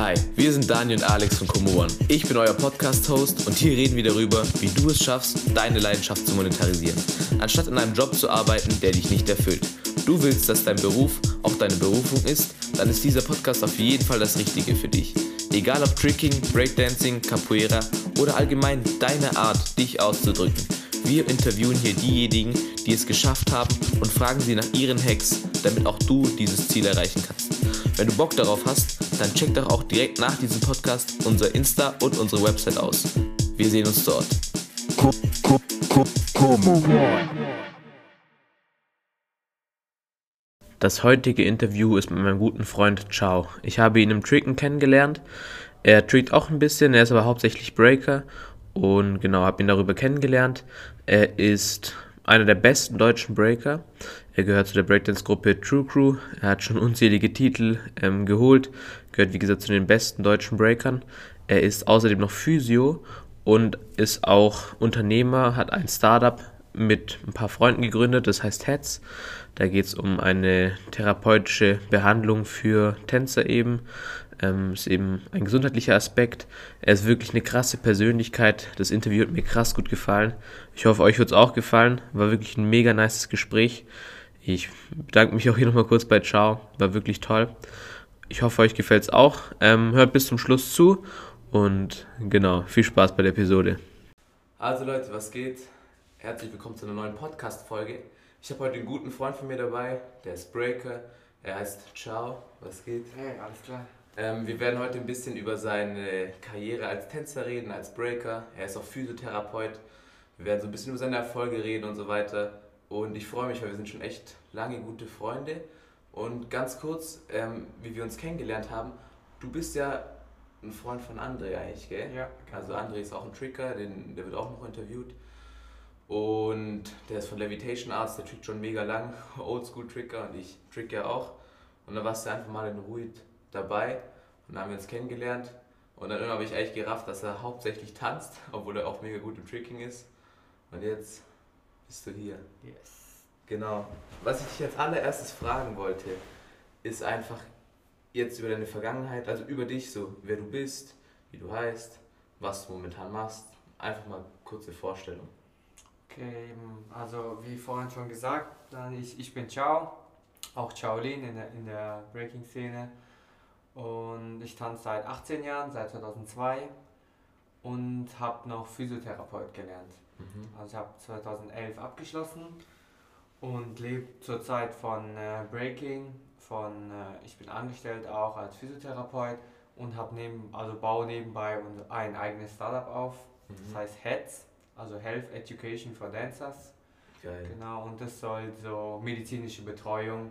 Hi, wir sind Daniel und Alex von Komoan. Ich bin euer Podcast-Host und hier reden wir darüber, wie du es schaffst, deine Leidenschaft zu monetarisieren, anstatt in einem Job zu arbeiten, der dich nicht erfüllt. Du willst, dass dein Beruf auch deine Berufung ist, dann ist dieser Podcast auf jeden Fall das Richtige für dich. Egal ob Tricking, Breakdancing, Capoeira oder allgemein deine Art, dich auszudrücken. Wir interviewen hier diejenigen, die es geschafft haben und fragen sie nach ihren Hacks, damit auch du dieses Ziel erreichen kannst. Wenn du Bock darauf hast, dann check doch auch direkt nach diesem Podcast unser Insta und unsere Website aus. Wir sehen uns dort. Das heutige Interview ist mit meinem guten Freund Ciao. Ich habe ihn im Tricken kennengelernt. Er trickt auch ein bisschen, er ist aber hauptsächlich Breaker und genau, habe ihn darüber kennengelernt. Er ist einer der besten deutschen Breaker. Er gehört zu der Breakdance-Gruppe True Crew. Er hat schon unzählige Titel ähm, geholt, gehört wie gesagt zu den besten deutschen Breakern. Er ist außerdem noch Physio und ist auch Unternehmer, hat ein Startup mit ein paar Freunden gegründet, das heißt Heads. Da geht es um eine therapeutische Behandlung für Tänzer eben. Ähm, ist eben ein gesundheitlicher Aspekt. Er ist wirklich eine krasse Persönlichkeit. Das Interview hat mir krass gut gefallen. Ich hoffe, euch wird es auch gefallen. War wirklich ein mega nices Gespräch. Ich bedanke mich auch hier nochmal kurz bei Ciao. War wirklich toll. Ich hoffe, euch gefällt es auch. Ähm, hört bis zum Schluss zu und genau, viel Spaß bei der Episode. Also Leute, was geht? Herzlich willkommen zu einer neuen Podcast-Folge. Ich habe heute einen guten Freund von mir dabei, der ist Breaker. Er heißt Ciao. Was geht? Hey, alles klar. Ähm, wir werden heute ein bisschen über seine Karriere als Tänzer reden, als Breaker. Er ist auch Physiotherapeut. Wir werden so ein bisschen über seine Erfolge reden und so weiter. Und ich freue mich, weil wir sind schon echt lange gute Freunde. Und ganz kurz, ähm, wie wir uns kennengelernt haben, du bist ja ein Freund von André eigentlich, gell? Ja. Also André ist auch ein Tricker, den, der wird auch noch interviewt. Und der ist von Levitation Arts, der trickt schon mega lang, Oldschool-Tricker und ich trick ja auch. Und dann warst du einfach mal in Ruid dabei und dann haben wir uns kennengelernt. Und dann habe ich eigentlich gerafft, dass er hauptsächlich tanzt, obwohl er auch mega gut im Tricking ist. Und jetzt bist du hier. Yes. Genau. Was ich dich als allererstes fragen wollte, ist einfach jetzt über deine Vergangenheit, also über dich so, wer du bist, wie du heißt, was du momentan machst. Einfach mal kurze Vorstellung. Okay, also wie vorhin schon gesagt, ich, ich bin Chao, auch Shaolin in der, in der Breaking-Szene. Und ich tanze seit 18 Jahren, seit 2002 und habe noch Physiotherapeut gelernt. Mhm. Also ich habe 2011 abgeschlossen und lebe zurzeit von äh, Breaking, von äh, ich bin angestellt auch als Physiotherapeut und habe neben also baue nebenbei ein eigenes Startup auf. Das Mhm. heißt HEADS, also Health Education for Dancers. Geil. Genau, und das soll so medizinische Betreuung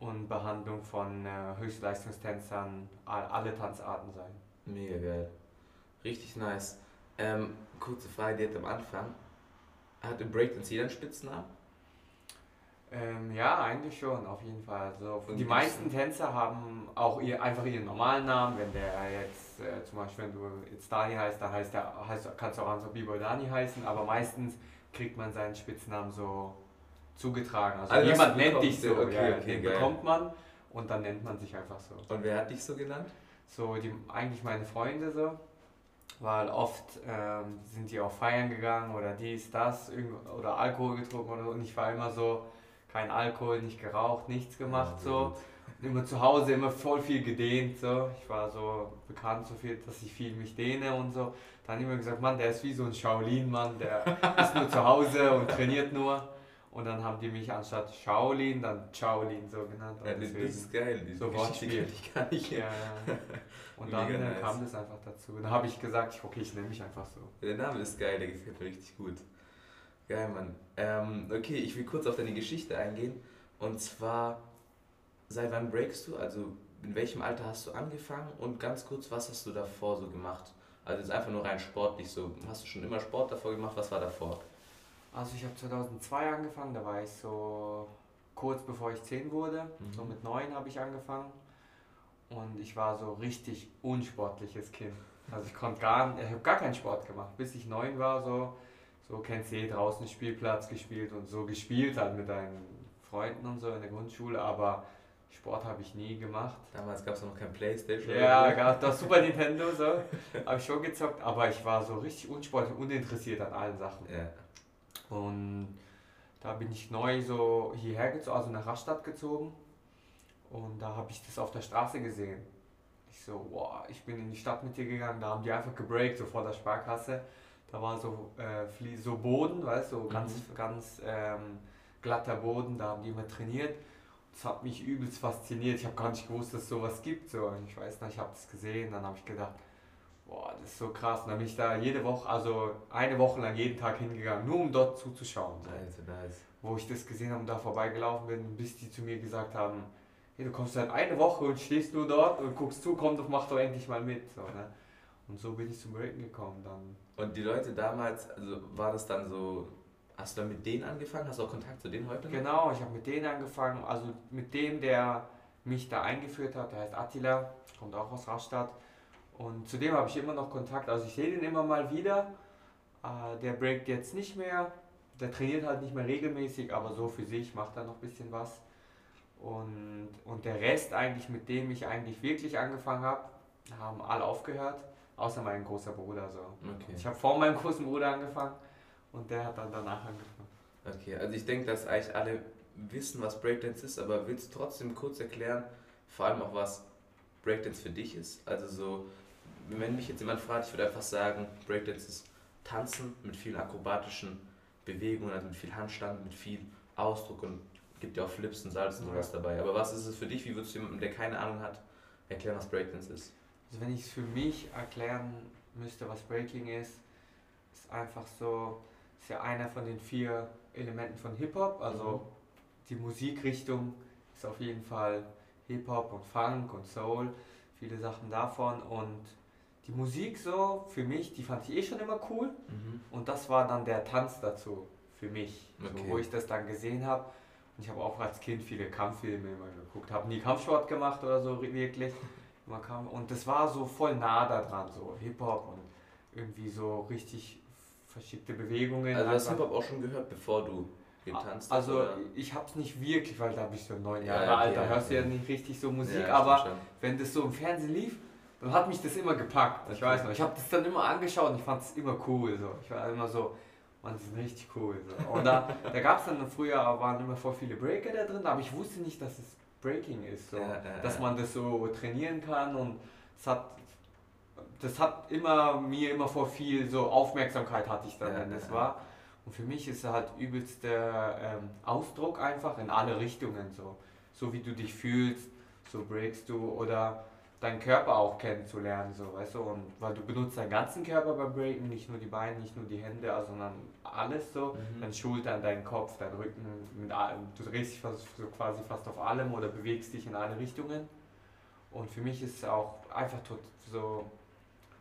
und Behandlung von äh, Höchstleistungstänzern, all, alle Tanzarten sein. Mega geil. Richtig nice. Ähm, kurze Frage direkt am Anfang. Hat im Breakdance jeder einen Spitznamen? Ähm, ja, eigentlich schon, auf jeden Fall. Also, die meisten Tänzer haben auch ihr, einfach ihren normalen Namen. Wenn der jetzt, äh, zum Beispiel, wenn du jetzt Dani heißt, dann heißt der, heißt, kannst du auch einfach B-Boy Dani heißen, aber meistens kriegt man seinen Spitznamen so zugetragen. Also, Also, jemand nennt dich so, okay, ja, okay, den geil. bekommt man und dann nennt man sich einfach so. Und wer hat dich so genannt? so die, eigentlich meine Freunde so, weil oft ähm, sind die auch feiern gegangen oder dies, das oder Alkohol getrunken oder so und ich war immer so, kein Alkohol, nicht geraucht, nichts gemacht Ja, so. Immer zu Hause immer voll viel gedehnt so. Ich war so bekannt so viel, dass ich viel mich dehne und so. Dann immer gesagt, Mann, der ist wie so ein Shaolin-Mann, der ist nur zu Hause und trainiert nur. Und dann haben die mich anstatt Shaolin dann Shaolin so genannt. Und Ja, das ist geil. Die So Wortspiel. ich gar nicht. ja, ja. Und dann Mega äh, nice. kam das einfach dazu. Dann habe ich gesagt, okay, ich nenne mich einfach so. Der Name ist geil, der gefällt mir richtig gut. Geil, Mann. Ähm, okay, ich will kurz auf deine Geschichte eingehen. Und zwar, seit wann breakst du? Also, in welchem Alter hast du angefangen? Und ganz kurz, was hast du davor so gemacht? Also, jetzt einfach nur rein sportlich so. Hast du schon immer Sport davor gemacht? Was war davor? Also ich habe 2002 angefangen, da war ich so kurz bevor ich 10 wurde. Mhm. So mit 9 habe ich angefangen. Und ich war so richtig unsportliches Kind. Also ich konnte gar ich habe gar keinen Sport gemacht. Bis ich 9 war, so, so kennst du eh draußen Spielplatz gespielt und so gespielt halt mit deinen Freunden und so in der Grundschule, aber Sport habe ich nie gemacht. Damals gab es noch kein Playstation. Ja, gab das Super Nintendo so. habe ich schon gezockt, aber ich war so richtig unsportlich, uninteressiert an allen Sachen. Ja. Und da bin ich neu so hierher gezogen, also nach Rastatt gezogen. Und da habe ich das auf der Straße gesehen. Ich so, wow, ich bin in die Stadt mit dir gegangen, da haben die einfach gebreakt, so vor der Sparkasse. Da war so, äh, so Boden, weißt du, so ganz, Mhm. ganz ähm, glatter Boden, da haben die immer trainiert. Das hat mich übelst fasziniert. Ich habe gar nicht gewusst, dass es sowas gibt. So. Ich weiß nicht, ich habe das gesehen, dann habe ich gedacht, boah, das ist so krass. Und dann bin ich da jede Woche, also eine Woche lang jeden Tag hingegangen, nur um dort zuzuschauen. So Nice, nice. wo ich das gesehen habe und da vorbeigelaufen bin, bis die zu mir gesagt haben, hey, du kommst seit eine Woche und stehst nur dort und guckst zu, komm doch, mach doch endlich mal mit. So, ne? Und so bin ich zum Breaken gekommen dann. Und die Leute damals, also war das dann so, hast du dann mit denen angefangen? Hast du auch Kontakt zu denen heute? noch? Genau, ich habe mit denen angefangen, also mit dem, der mich da eingeführt hat, der heißt Attila, kommt auch aus Rastatt. Und zu dem habe ich immer noch Kontakt, also ich sehe den immer mal wieder. Äh, der breakt jetzt nicht mehr, der trainiert halt nicht mehr regelmäßig, aber so für sich macht er noch ein bisschen was. Und, und der Rest eigentlich, mit dem ich eigentlich wirklich angefangen habe, haben alle aufgehört, außer mein großer Bruder. So. Okay. Ich habe vor meinem großen Bruder angefangen und der hat dann danach angefangen. Okay, also ich denke, dass eigentlich alle wissen, was Breakdance ist, aber willst du trotzdem kurz erklären, vor allem auch was Breakdance für dich ist? Also so, wenn mich jetzt jemand fragt, ich würde einfach sagen, Breakdance ist Tanzen mit vielen akrobatischen Bewegungen, also mit viel Handstand, mit viel Ausdruck und gibt ja auch Flips und Salz und sowas dabei. Aber was ist es für dich? Wie würdest du jemandem, der keine Ahnung hat, erklären, was Breakdance ist? Also wenn ich es für mich erklären müsste, was Breaking ist, ist einfach so, ist ja einer von den vier Elementen von Hip-Hop. Also Mhm. die Musikrichtung ist auf jeden Fall Hip-Hop und Funk und Soul, viele Sachen davon. Und die Musik so, für mich, die fand ich eh schon immer cool. Mhm. Und das war dann der Tanz dazu, für mich, Okay. so, wo ich das dann gesehen habe. Und ich habe auch als Kind viele Kampffilme immer geguckt, habe nie Kampfsport gemacht oder so wirklich. Und das war so voll nah da dran, so Hip-Hop und irgendwie so richtig verschickte Bewegungen. Also hast. Hip-Hop auch schon gehört, bevor du getanzt hast? Also oder? ich habe es nicht wirklich, weil da bist du neun Ja, Jahre ja, alt, da hörst du ja nicht richtig so Musik, Ja, aber stimmt wenn das so im Fernsehen lief, dann hat mich das immer gepackt. Ich Okay. weiß noch, ich habe das dann immer angeschaut und ich fand es immer cool. So. Ich war immer so, man, das ist richtig cool. So. Und da, da gab es dann früher, waren immer voll viele Breaker da drin, aber ich wusste nicht, dass es Breaking ist. So. Ja, ja, dass man das so trainieren kann und es hat, das hat immer mir immer vor viel so Aufmerksamkeit hatte ich dann, Ja, wenn das ja, war. Und für mich ist es halt übelst der ähm, Ausdruck einfach in alle Richtungen so. So wie du dich fühlst, so breakst du oder deinen Körper auch kennenzulernen, so, weißt du, und weil du benutzt deinen ganzen Körper beim Breaken, nicht nur die Beine, nicht nur die Hände, also, sondern alles so, Mhm. deine Schultern, dein Kopf, dein Rücken, mit allem, du drehst dich fast, so quasi fast auf allem oder bewegst dich in alle Richtungen. Und für mich ist es auch einfach tot, so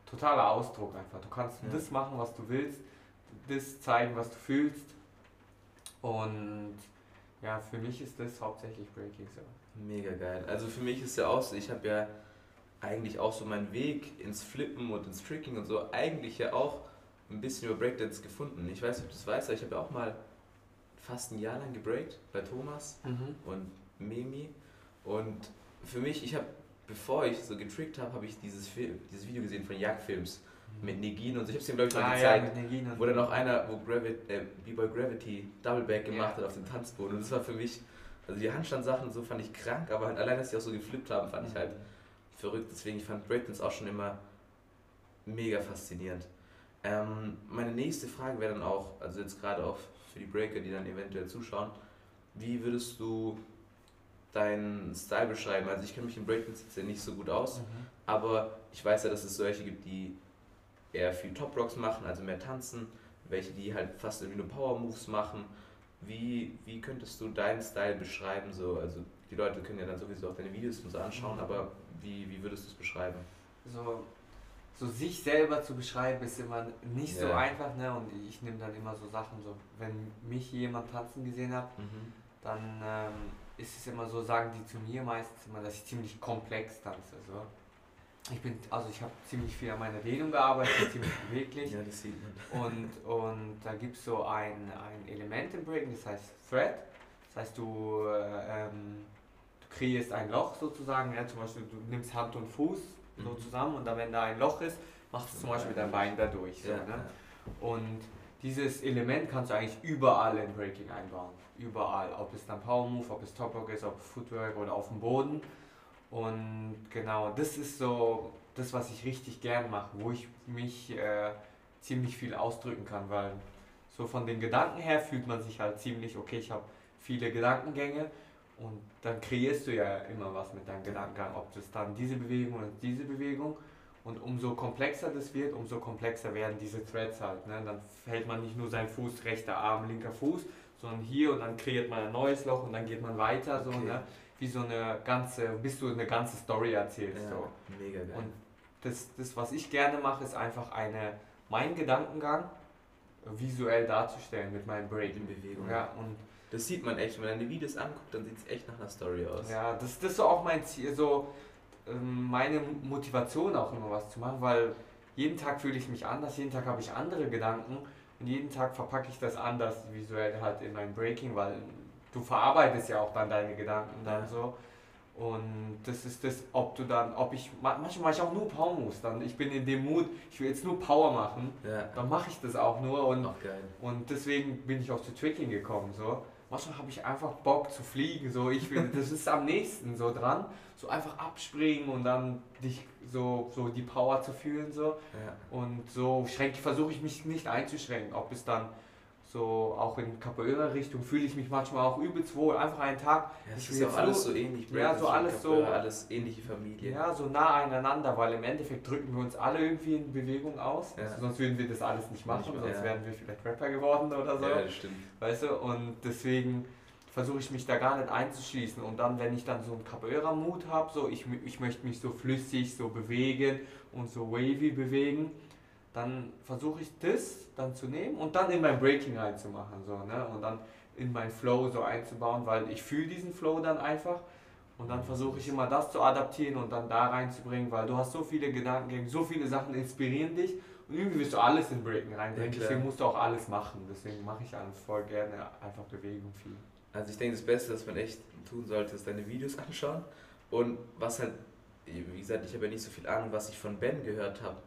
totaler Ausdruck einfach. Du kannst Ja. das machen, was du willst, das zeigen, was du fühlst. Und ja, für mich ist das hauptsächlich Breaking so. Mega geil. Also für mich ist ja auch so, ich habe ja eigentlich auch so meinen Weg ins Flippen und ins Tricking und so eigentlich ja auch ein bisschen über Breakdance gefunden. Ich weiß nicht, ob du das weißt, aber ich habe ja auch mal fast ein Jahr lang gebreakt bei Thomas und Memi. Und für mich, ich habe, bevor ich so getrickt habe, habe ich dieses, Film, dieses Video gesehen von Jagdfilms mit Negin und so. Ich habe es ihm, glaube ich, mal Mhm. Ah, ja, gezeigt. und Wo dann auch einer, wo äh, B-Boy Gravity Doubleback gemacht Ja. hat auf dem Tanzboden. Und das war für mich, also die Handstandsachen so fand ich krank, aber halt allein, dass die auch so geflippt haben, fand ich halt verrückt. Deswegen ich fand Breakdance auch schon immer mega faszinierend. Ähm, meine nächste Frage wäre dann auch, also jetzt gerade auch für die Breaker, die dann eventuell zuschauen, wie würdest du deinen Style beschreiben? Also ich kenne mich im Breakdance jetzt ja nicht so gut aus, Mhm. aber ich weiß ja, dass es solche gibt, die eher viel Top Rocks machen, also mehr tanzen, welche die halt fast irgendwie nur Power Moves machen. Wie, wie könntest du deinen Style beschreiben? So, also die Leute können ja dann sowieso auch deine Videos und so anschauen, Mhm. aber wie, wie würdest du es beschreiben? so, so sich selber zu beschreiben ist immer nicht so Ja. einfach, ne? Und ich nehme dann immer so Sachen, so wenn mich jemand tanzen gesehen hat, dann ähm, ist es immer so, sagen die zu mir meistens immer, dass ich ziemlich komplex tanze. So. Ich bin, also ich habe ziemlich viel an meiner Dehnung gearbeitet, ziemlich beweglich. Ja, das sieht man. Und, und da gibt es so ein, ein Element im Breaking, das heißt Thread. Das heißt, du, äh, ähm, du kreierst ein Loch sozusagen, ja, zum Beispiel du nimmst Hand und Fuß so Mhm. zusammen und dann wenn da ein Loch ist, machst du zum Beispiel dein Bein da durch. So, ne? Und dieses Element kannst du eigentlich überall in Breaking einbauen. Überall. Ob es dann Power Move, ob es Top Rock ist, ob Footwork oder auf dem Boden. Und genau, das ist so das, was ich richtig gern mache, wo ich mich äh, ziemlich viel ausdrücken kann, weil so von den Gedanken her fühlt man sich halt ziemlich, okay, ich habe viele Gedankengänge und dann kreierst du ja immer was mit deinem Gedankengang, ob das dann diese Bewegung oder diese Bewegung. Und umso komplexer das wird, umso komplexer werden diese Threads halt. Ne? Dann hält man nicht nur seinen Fuß, rechter Arm, linker Fuß, sondern hier und dann kreiert man ein neues Loch und dann geht man weiter, so, Okay. ne? wie so eine ganze, bis du eine ganze Story erzählst. Ja, So. mega geil. Und das, das, was ich gerne mache, ist einfach eine, meinen Gedankengang visuell darzustellen mit meinem Break. in Bewegung. Ja, und Das sieht man echt, wenn man deine Videos anguckt, dann sieht es echt nach einer Story aus. Ja, das, das ist so auch mein Ziel, so ähm, meine Motivation auch immer was zu machen, weil jeden Tag fühle ich mich anders, jeden Tag habe ich andere Gedanken und jeden Tag verpacke ich das anders visuell halt in mein Breaking, weil du verarbeitest ja auch dann deine Gedanken dann so. Und das ist das, ob du dann, ob ich, ma- manchmal mache ich auch nur Power Moves, dann ich bin in dem Mut, ich will jetzt nur Power machen, Ja, dann mache ich das auch nur und auch und deswegen bin ich auch zu Tricking gekommen. So. Manchmal habe ich einfach Bock zu fliegen. So. Ich will, das ist am nächsten so dran. So einfach abspringen und dann dich so, so die Power zu fühlen. So. Ja. Und so schränke- versuche ich mich nicht einzuschränken. Ob es dann so auch in Capoeira-Richtung fühle ich mich manchmal auch übelst wohl. Einfach einen Tag, Ja, Ich es ist auch alles so ähnlich. Ja, so Breakdance, alles so- Capoeira, Alles ähnliche Familie. ja, so nah aneinander, weil im Endeffekt drücken wir uns alle irgendwie in Bewegung aus. Ja. Sonst würden wir das alles nicht machen, Nicht sonst ja. wären wir vielleicht Rapper geworden oder so. Ja, das stimmt. Weißt du, und deswegen versuche ich mich da gar nicht einzuschließen. Und dann, wenn ich dann so einen Capoeira-Mut habe, so ich, ich möchte mich so flüssig so bewegen und so wavy bewegen, dann versuche ich das dann zu nehmen und dann in mein Breaking reinzumachen. So, ne? Und dann in mein Flow so einzubauen, weil ich fühle diesen Flow dann einfach. Und dann versuche ich immer das zu adaptieren und dann da reinzubringen, weil du hast so viele Gedankengänge, so viele Sachen inspirieren dich und irgendwie willst du alles in Breaking reinbringen. Ja, deswegen musst du auch alles machen. Deswegen mache ich alles voll gerne einfach Bewegung viel. Also ich denke, das Beste, was man echt tun sollte, ist deine Videos anschauen. Und was halt, wie gesagt, ich habe ja nicht so viel Ahnung, was ich von Ben gehört habe,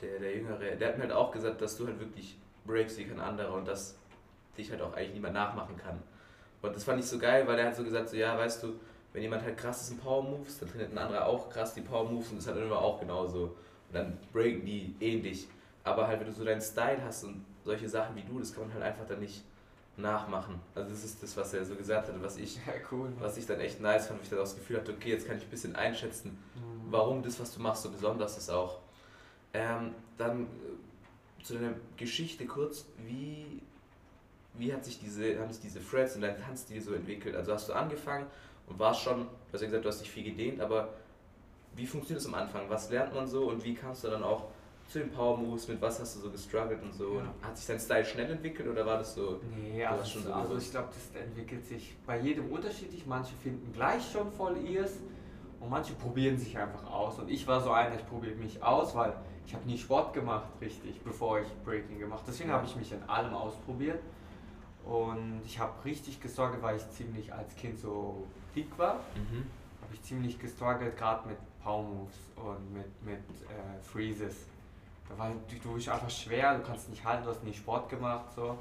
der, der Jüngere, der hat mir halt auch gesagt, dass du halt wirklich breakst wie kein anderer und dass dich halt auch eigentlich niemand nachmachen kann. Und das fand ich so geil, weil er hat so gesagt, so ja, weißt du, wenn jemand halt krass ist in Power Moves, dann trainiert ein anderer auch krass die Power Moves und das hat immer auch genauso. Und dann breaken die ähnlich. Aber halt, wenn du so deinen Style hast und solche Sachen wie du, das kann man halt einfach dann nicht nachmachen. Also das ist das, was er so gesagt hat, was ich, Ja, cool. was ich dann echt nice fand, wo ich dann auch das Gefühl hatte, okay, jetzt kann ich ein bisschen einschätzen, warum das, was du machst, so besonders ist auch. Ähm, dann äh, zu deiner Geschichte kurz, wie, wie hat sich diese, haben sich diese Threads und dein Tanzstil so entwickelt? Also hast du angefangen und warst schon, du hast ja gesagt, du hast dich viel gedehnt, aber wie funktioniert es am Anfang? Was lernt man so und wie kamst du dann auch zu den Power Moves, mit was hast du so gestruggelt und so? Ja. Hat sich dein Style schnell entwickelt oder war das so? Nee, also, schon so also ich glaube, das entwickelt sich bei jedem unterschiedlich. Manche finden gleich schon voll ihrs und manche probieren sich einfach aus. Und ich war so einer, ich probiere mich aus, weil ich habe nie Sport gemacht, richtig, bevor ich Breaking gemacht. Deswegen habe ich mich in allem ausprobiert. Und ich habe richtig gestruggelt, weil ich ziemlich als Kind so dick war. Mhm. habe ich ziemlich gestruggelt, gerade mit Power Moves und mit, mit äh, Freezes. Da war du, du bist einfach schwer, du kannst nicht halten, du hast nie Sport gemacht. So.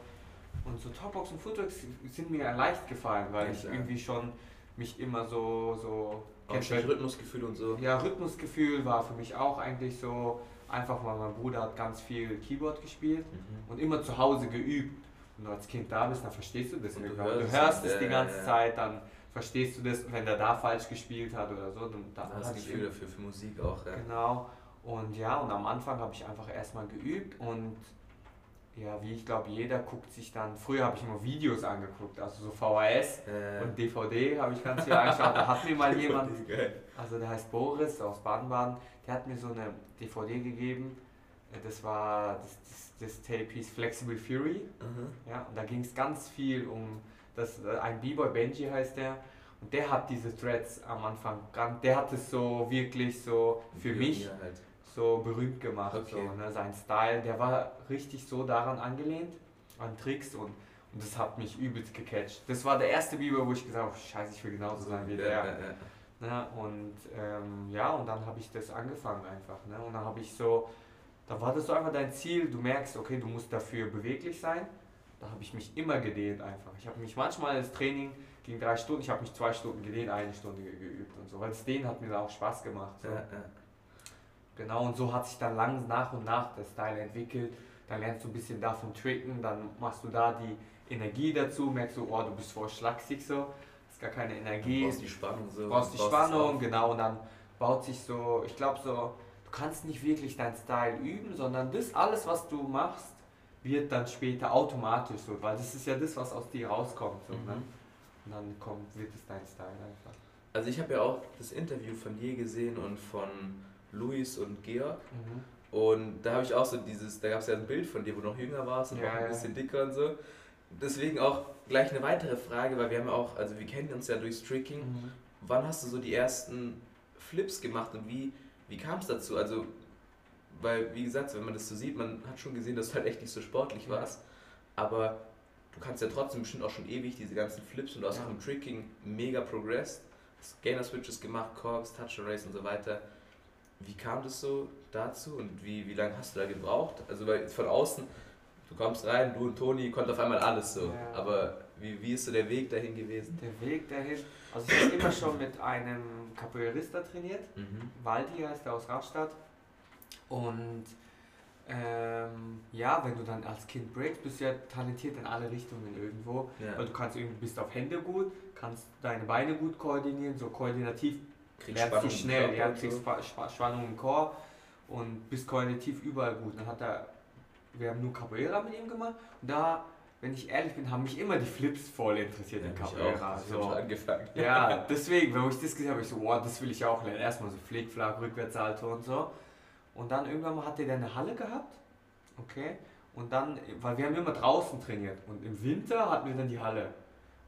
Und so Topbox und Footworks sind mir leicht gefallen, weil ich klar. irgendwie schon mich immer so, so Auch du- Rhythmusgefühl und so. ja, Rhythmusgefühl war für mich auch eigentlich so einfach, weil mein Bruder hat ganz viel Keyboard gespielt Mhm. und immer zu Hause geübt. Wenn du als Kind da bist, dann verstehst du das Und du irgendwann. Du hörst hörst es, die ganze ja, ja. Zeit, dann verstehst du das, wenn der da falsch gespielt hat oder so, dann, dann Da hast du Gefühl dafür, für Musik auch. Genau. Und ja, und am Anfang habe ich einfach erstmal geübt und ja, wie ich glaube, jeder guckt sich dann, früher habe ich immer Videos angeguckt, also so VHS Äh, und DVD habe ich ganz viel angeschaut. Da hat mir mal jemand, also der heißt Boris aus Baden-Baden, der hat mir so eine DVD gegeben. Äh, Das war das, das, das Tape hieß Flexible Fury. Mhm. Ja, und da ging es ganz viel um das, äh, ein B-Boy, Benji heißt der. Und der hat diese Threads am Anfang, der hat es so wirklich so für Wie mich halt. So berühmt gemacht. Okay. So, ne? Sein Style, der war richtig so daran angelehnt, an Tricks. Und, Und das hat mich übelst gecatcht. Das war der erste Biber, wo ich gesagt habe, oh, scheiße, ich will genauso sein wie der. Ja, ja. Ne? Und ähm, ja, und dann habe ich das angefangen einfach. Ne? Und dann habe ich so, da war das so einfach dein Ziel, du merkst, okay, du musst dafür beweglich sein. Da habe ich mich immer gedehnt einfach. Ich habe mich manchmal das Training ging drei Stunden, ich habe mich zwei Stunden gedehnt, eine Stunde geübt und so. Weil das Dehnen hat mir da auch Spaß gemacht. So. Ja, ja. Genau, und so hat sich dann lang nach und nach der Style entwickelt. Dann lernst du ein bisschen davon tricken, dann machst du da die Energie dazu, merkst du, oh, du bist voll schlaksig so, hast gar keine Energie. Du brauchst die Spannung so. brauchst die Spannung, genau, und dann baut sich so, ich glaube so, du kannst nicht wirklich deinen Style üben, sondern das alles, was du machst, wird dann später automatisch so, weil das ist ja das, was aus dir rauskommt. So, Mhm. ne? Und dann kommt, wird es dein Style einfach. Also ich habe ja auch das Interview von dir gesehen und von Luis und Georg. Mhm. Und da habe ich auch so dieses, da gab es ja ein Bild von dir, wo du noch jünger warst und Ja, auch ein bisschen dicker und so. Deswegen auch gleich eine weitere Frage, weil wir haben ja auch, also wir kennen uns ja durchs Tricking. Mhm. Wann hast du so die ersten Flips gemacht und wie, wie kam es dazu? Also, weil, wie gesagt, wenn man das so sieht, man hat schon gesehen, dass du halt echt nicht so sportlich warst. Aber du kannst ja trotzdem bestimmt auch schon ewig diese ganzen Flips und du hast Ja. auch im Tricking mega progressed. Hast Gainer Switches gemacht, Corks, Touch and Race und so weiter. Wie kam das so dazu und wie, wie lange hast du da gebraucht? Also, weil von außen, du kommst rein, du und Toni konnten auf einmal alles so. Ja. Aber wie, wie ist so der Weg dahin gewesen? Der Weg dahin, also ich habe immer schon mit einem Capoeirista trainiert, Mhm. Waldi heißt er aus Rastatt. Und ähm, ja, wenn du dann als Kind breakst, bist du ja talentiert in alle Richtungen irgendwo. Ja. Weil du kannst irgendwie, bist auf Hände gut, kannst deine Beine gut koordinieren, so koordinativ Kriegst lernst Spannung im schnell, Körper ja, kriegst so. Spa- Spa- Spannung im Chor und bist koordinativ überall gut. Dann hat er, wir haben nur Capoeira mit ihm gemacht und da, wenn ich ehrlich bin, haben mich immer die Flips voll interessiert Ja, in Capoeira. auch. So. ich angefangen. Ja, deswegen, wenn ich das gesehen habe, ich so, wow, das will ich auch lernen. Erstmal so Flickflack, Rückwärtssalto und so. Und dann irgendwann mal hat der eine Halle gehabt. Okay. Und dann, weil wir haben immer draußen trainiert. Und im Winter hatten wir dann die Halle.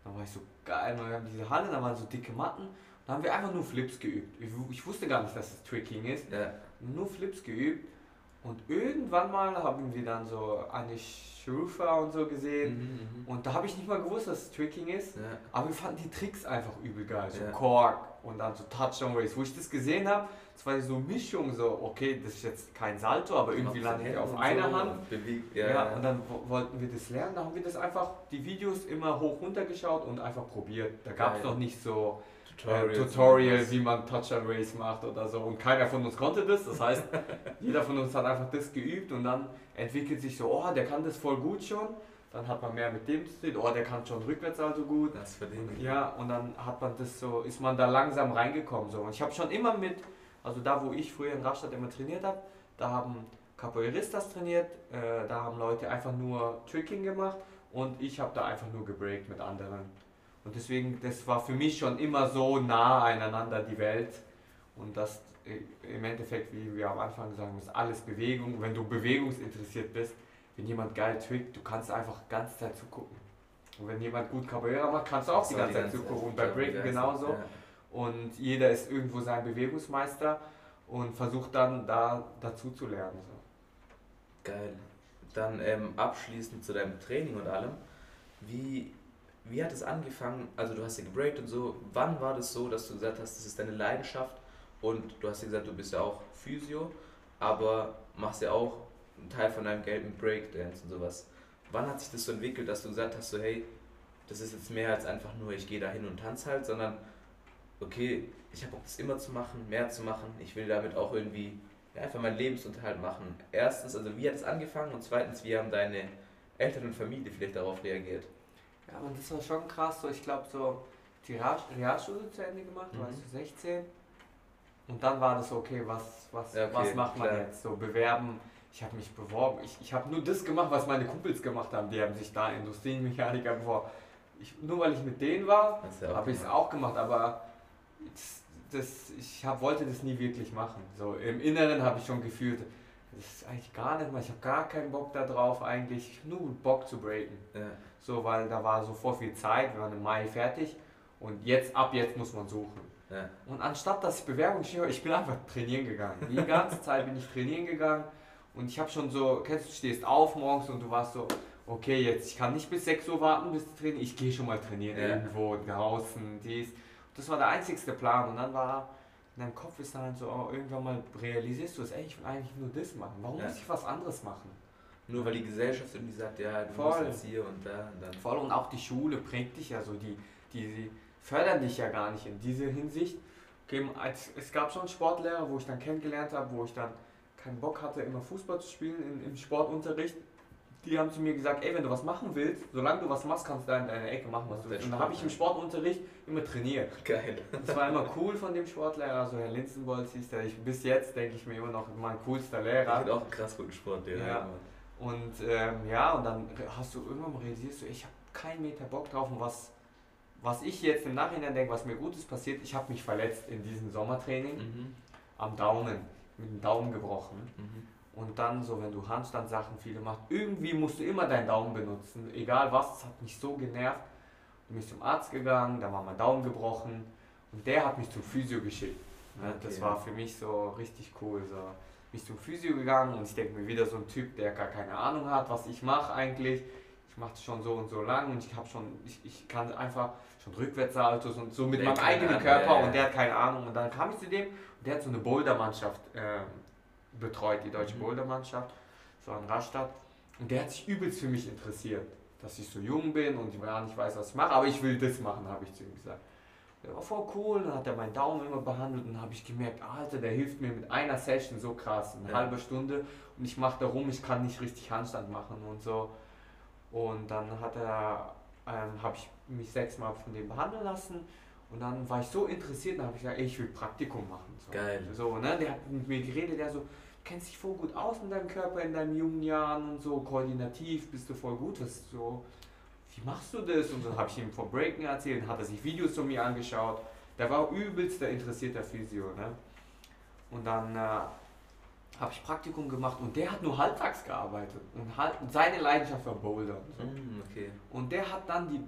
Dann war ich so geil, wir haben diese Halle, da waren so dicke Matten. Da haben wir einfach nur Flips geübt. Ich, ich wusste gar nicht, dass es Tricking ist. Ja. Nur Flips geübt. Und irgendwann mal haben wir dann so eine Shrufa und so gesehen. Mhm, mhm. Und da habe ich nicht mal gewusst, dass es Tricking ist. Ja. Aber wir fanden die Tricks einfach übel geil. So Ja. Cork und dann so Touchdown Race. Wo ich das gesehen habe, das war so eine Mischung, so, okay, das ist jetzt kein Salto, aber irgendwie Macht landet er auf einer so Hand. und Bewegt, Ja, ja, und dann wo- wollten wir das lernen, da haben wir das einfach, die Videos immer hoch runter geschaut und einfach probiert. Da gab es noch nicht so Tutorial, äh, Tutorial, wie man Touchdown Race macht oder so. Und keiner von uns konnte das. Das heißt, jeder von uns hat einfach das geübt und dann entwickelt sich so, oh, der kann das voll gut schon. Dann hat man mehr mit dem zu tun, oh, der kann schon rückwärts also gut. Das verdient. Ja, und dann hat man das so, ist man da langsam reingekommen. So. Und ich habe schon immer mit, also da wo ich früher in Rastatt immer trainiert habe, da haben Capoeiristas trainiert, äh, da haben Leute einfach nur Tricking gemacht und ich habe da einfach nur gebreakt mit anderen. Und deswegen, das war für mich schon immer so nah aneinander die Welt. Und das äh, im Endeffekt, wie wir am Anfang sagen, ist alles Bewegung. Wenn du bewegungsinteressiert bist, wenn jemand geil trickt, du kannst einfach die ganze Zeit zugucken. Und wenn jemand gut Capoeira macht, kannst du auch die ganze Zeit zugucken. Und bei Breaken genauso. Ja. Und jeder ist irgendwo sein Bewegungsmeister und versucht dann da dazu zu lernen. So. Geil. Dann ähm, abschließend zu deinem Training und allem. Wie, wie hat es angefangen? Also du hast ja gebreakt und so. Wann war das so, dass du gesagt hast, das ist deine Leidenschaft? Und du hast ja gesagt, du bist ja auch Physio, aber machst ja auch einen Teil von deinem mit Breakdance und sowas. Wann hat sich das so entwickelt, dass du gesagt hast, so hey, das ist jetzt mehr als einfach nur, ich gehe da hin und tanze halt, sondern okay, ich habe Bock, das immer zu machen, mehr zu machen. Ich will damit auch irgendwie ja, einfach meinen Lebensunterhalt machen. Erstens, also wie hat es angefangen und zweitens, wie haben deine Eltern und Familie vielleicht darauf reagiert? Ja, und das war schon krass. So, ich glaube, so die Real- Realschule zu Ende gemacht, Mhm. war ich so 16. Und dann war das so, okay, was, was, Ja, okay, was macht man klar. jetzt? So bewerben. Ich habe mich beworben. Ich, ich habe nur das gemacht, was meine Kumpels gemacht haben. Die haben sich da Industriemechaniker beworben. Ich, nur weil ich mit denen war, du ja habe ich es auch gemacht, aber das, das, ich hab, wollte das nie wirklich machen. So im Inneren habe ich schon gefühlt, das ist eigentlich gar nicht mal, ich habe gar keinen Bock da drauf eigentlich, ich nur Bock zu breaken. Ja, So, weil da war so vor viel Zeit, wir waren im Mai fertig und jetzt, ab jetzt muss man suchen. ja. Und anstatt dass ich Bewerbung schreibe, ich bin einfach trainieren gegangen. Die ganze Zeit bin ich trainieren gegangen und ich habe schon so, kennst du, stehst auf morgens und du warst so, okay, jetzt ich kann nicht bis 6 Uhr warten bis Training, ich gehe schon mal trainieren Ja. irgendwo draußen, dies. Das war der einzigste Plan und dann war in deinem Kopf ist dann halt so, oh, irgendwann mal realisierst du es, ey, ich will eigentlich nur das machen. Warum Ja. muss ich was anderes machen? Nur weil die Gesellschaft irgendwie sagt, ja, du Voll. musst jetzt hier und da und dann. Voll und auch die Schule prägt dich ja so, die, die, fördern dich ja gar nicht in diese Hinsicht. Als, es gab schon Sportlehrer, wo ich dann kennengelernt habe, wo ich dann keinen Bock hatte, immer Fußball zu spielen in, im Sportunterricht. Die haben zu mir gesagt, ey, wenn du was machen willst, solange du was machst, kannst du da in deiner Ecke machen, was du willst. Und dann habe ich im Sportunterricht immer trainiert. Geil. Das war immer cool von dem Sportlehrer, also Herr Linzenbolz hieß der. Ich, bis jetzt denke ich mir immer noch mein coolster Ich Lehrer. bin auch einen krass guten Sportlehrer. Ja. Und ähm, ja, und dann hast du irgendwann mal realisierst du, ich habe keinen Meter Bock drauf und was, was ich jetzt im Nachhinein denke, was mir Gutes passiert, ich habe mich verletzt in diesem Sommertraining Mhm. am Daumen, mit dem Daumen gebrochen. Mhm. Und dann so, wenn du Handstandsachen viele machst, irgendwie musst du immer deinen Daumen benutzen, egal was, das hat mich so genervt. Bin ich zum Arzt gegangen, da war mein Daumen gebrochen und der hat mich zum Physio geschickt. Ne, Das Okay. war für mich so richtig cool. So. Bin ich zum Physio gegangen und ich denke mir wieder so ein Typ, der gar keine Ahnung hat, was ich mache eigentlich. Ich mache das schon so und so lang und ich habe schon, ich, ich kann einfach schon Rückwärtssaltos und so mit Der meinem eigenen Ahnung, Körper ja, ja. und der hat keine Ahnung. Und dann kam ich zu dem und der hat so eine Bouldermannschaft ähm, betreut, die deutsche Mhm. Bouldermannschaft, so in Rastatt. Und der hat sich übelst für mich interessiert, dass ich so jung bin und ich gar nicht weiß, was ich mache, aber ich will das machen, habe ich zu ihm gesagt. Der war voll cool, dann hat er meinen Daumen immer behandelt und dann habe ich gemerkt, Alter, der hilft mir mit einer Session so krass, eine Ja. halbe Stunde und ich mache da rum, ich kann nicht richtig Handstand machen und so. Und dann hat er, ähm, habe ich mich sechsmal von dem behandeln lassen und dann war ich so interessiert, dann habe ich gesagt, ey, ich will Praktikum machen. So. Geil. So, ne? Der hat mit mir geredet, der so, du kennst dich voll gut aus in deinem Körper in deinen jungen Jahren und so, koordinativ bist du voll gut, was so, wie machst du das? Und dann habe ich ihm vom Breaken erzählt, hat er sich Videos von mir angeschaut. Der war übelst der interessierter Physio, ne? Und dann äh, habe ich Praktikum gemacht und der hat nur halbtags gearbeitet und halt, seine Leidenschaft war Bouldern. So. Mhm, okay. Und der hat dann die